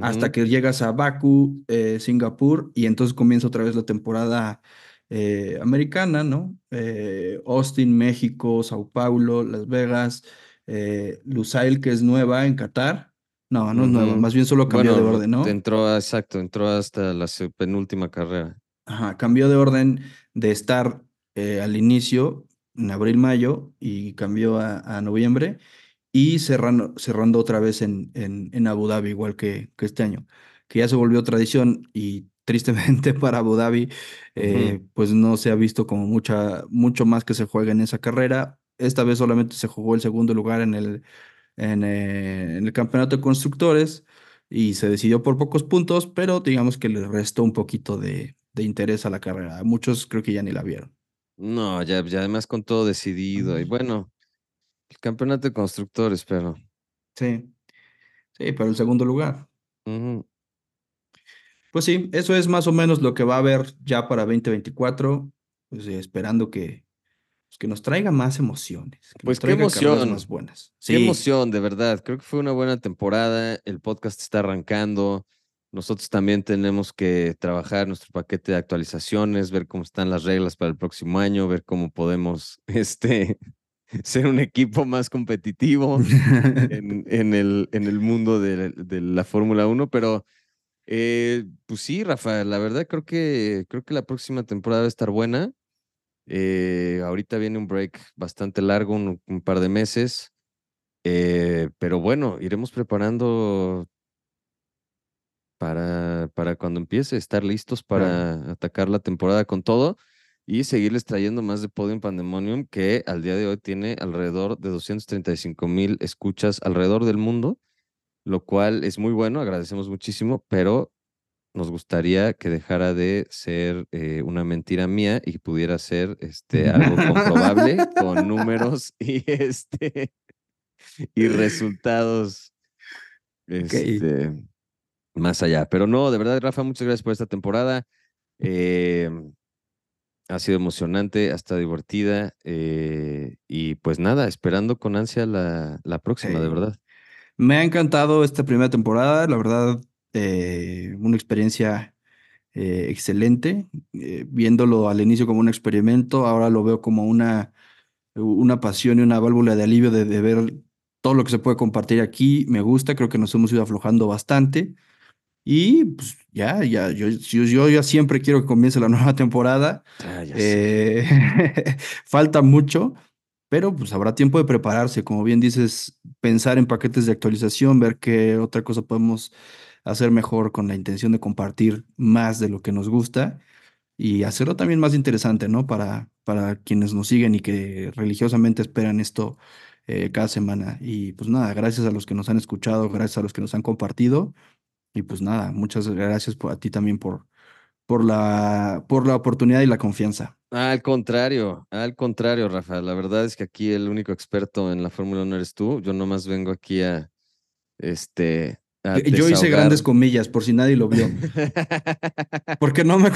hasta que llegas a Bakú, eh, Singapur, y entonces comienza otra vez la temporada americana, ¿no? Austin, México, Sao Paulo, Las Vegas, eh, Lusail, que es nueva en Qatar. No, no es nueva, más bien solo cambió de Bueno, orden, ¿no? entró, exacto, entró hasta la penúltima carrera. Ajá, cambió de orden de estar eh, al inicio, en abril-mayo, y cambió a, a noviembre, y cerrando, cerrando otra vez en, en, en Abu Dhabi, igual que, que este año, que ya se volvió tradición y tristemente para Abu Dhabi, eh, pues no se ha visto como mucha, mucho más que se juega en esa carrera. Esta vez solamente se jugó el segundo lugar en el, en, eh, en el campeonato de constructores y se decidió por pocos puntos, pero digamos que le restó un poquito de, de interés a la carrera. Muchos creo que ya ni la vieron. No, ya, ya además con todo decidido. Y bueno, el campeonato de constructores, pero. Sí, sí, pero el segundo lugar. Pues sí, eso es más o menos lo que va a haber ya para 2024, pues, eh, esperando que, que nos traiga más emociones, que Pues nos qué traiga carreras emoción. más buenas. Qué Sí, emoción, de verdad. Creo que fue una buena temporada. El podcast está arrancando. Nosotros también tenemos que trabajar nuestro paquete de actualizaciones, ver cómo están las reglas para el próximo año, ver cómo podemos este, ser un equipo más competitivo en, en el, en el mundo de, de la Fórmula 1. Pero eh, pues sí, Rafa, la verdad creo que, creo que la próxima temporada va a estar buena. Eh, ahorita viene un break bastante largo, un, un par de meses. Eh, pero bueno, iremos preparando para, para cuando empiece, estar listos para atacar la temporada con todo y seguirles trayendo más de Podium Pandemonium, que al día de hoy tiene alrededor de 235 mil escuchas alrededor del mundo, lo cual es muy bueno, agradecemos muchísimo, pero nos gustaría que dejara de ser eh, una mentira mía y pudiera ser este, algo comprobable con números y este y resultados este, más allá. Pero no, de verdad, Rafa, muchas gracias por esta temporada. Eh, ha sido emocionante, ha estado divertida. eh, y pues nada, esperando con ansia la, la próxima, de verdad. Me ha encantado esta primera temporada, la verdad, eh, una experiencia eh, excelente. eh, viéndolo al inicio como un experimento, ahora lo veo como una, una pasión y una válvula de alivio de, de ver todo lo que se puede compartir aquí. Me gusta, creo que nos hemos ido aflojando bastante. Y pues ya, ya, yo, yo, ya siempre quiero que comience la nueva temporada. Ah. Eh, falta mucho, pero pues habrá tiempo de prepararse, como bien dices, pensar en paquetes de actualización, ver qué otra cosa podemos hacer mejor con la intención de compartir más de lo que nos gusta y hacerlo también más interesante, ¿no? Para, para quienes nos siguen y que religiosamente esperan esto eh, cada semana. Y pues nada, gracias a los que nos han escuchado, gracias a los que nos han compartido. Y pues nada, muchas gracias a ti también por, por la, por la oportunidad y la confianza. Al contrario, al contrario, Rafa. La verdad es que aquí el único experto en la Fórmula 1 eres tú. Yo nomás vengo aquí a este Yo- hice grandes comillas por si nadie lo vio. Porque no me,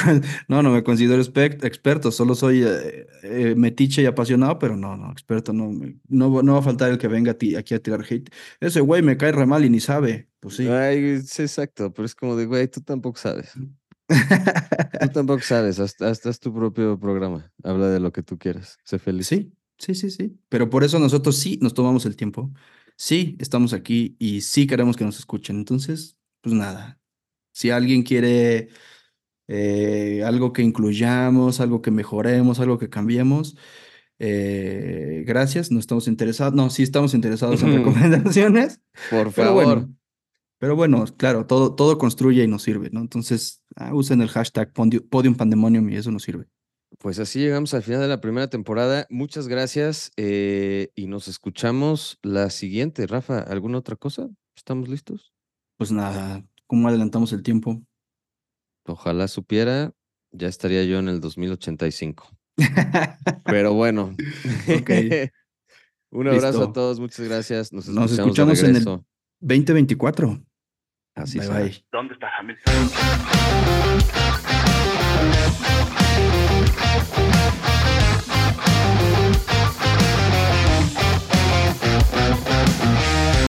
no, no me considero experto, solo soy eh, eh, metiche y apasionado, pero no, no, experto, no, no, va- no va a faltar el que venga a ti, aquí a tirar hate. Ese güey me cae re mal y ni sabe. Pues sí. Ay, es exacto, pero es como de, güey, tú tampoco sabes. Tú tampoco sabes, hasta, hasta es tu propio programa. Habla de lo que tú quieras. Sé feliz. Sí, sí, sí, sí. Pero por eso nosotros sí nos tomamos el tiempo. Sí, estamos aquí y sí queremos que nos escuchen. Entonces, pues nada. Si alguien quiere eh, algo que incluyamos, algo que mejoremos, algo que cambiemos, eh, gracias. No estamos interesados. No, sí estamos interesados en recomendaciones. Por Pero favor. bueno, pero bueno, claro, todo, todo construye y nos sirve, ¿no? Entonces, ah, usen el hashtag Podium Pandemonium y eso nos sirve. Pues así llegamos al final de la primera temporada. Muchas gracias eh, y nos escuchamos la siguiente. Rafa, ¿alguna otra cosa? ¿Estamos listos? Pues nada, ¿cómo adelantamos el tiempo? Ojalá supiera, ya estaría yo en el 2085. Pero bueno. Ok. Un abrazo a todos, muchas gracias. Nos Nos escuchamos, escuchamos de en el regreso. 2024. Así bye bye. ¿Dónde está Hamilton? Thank you.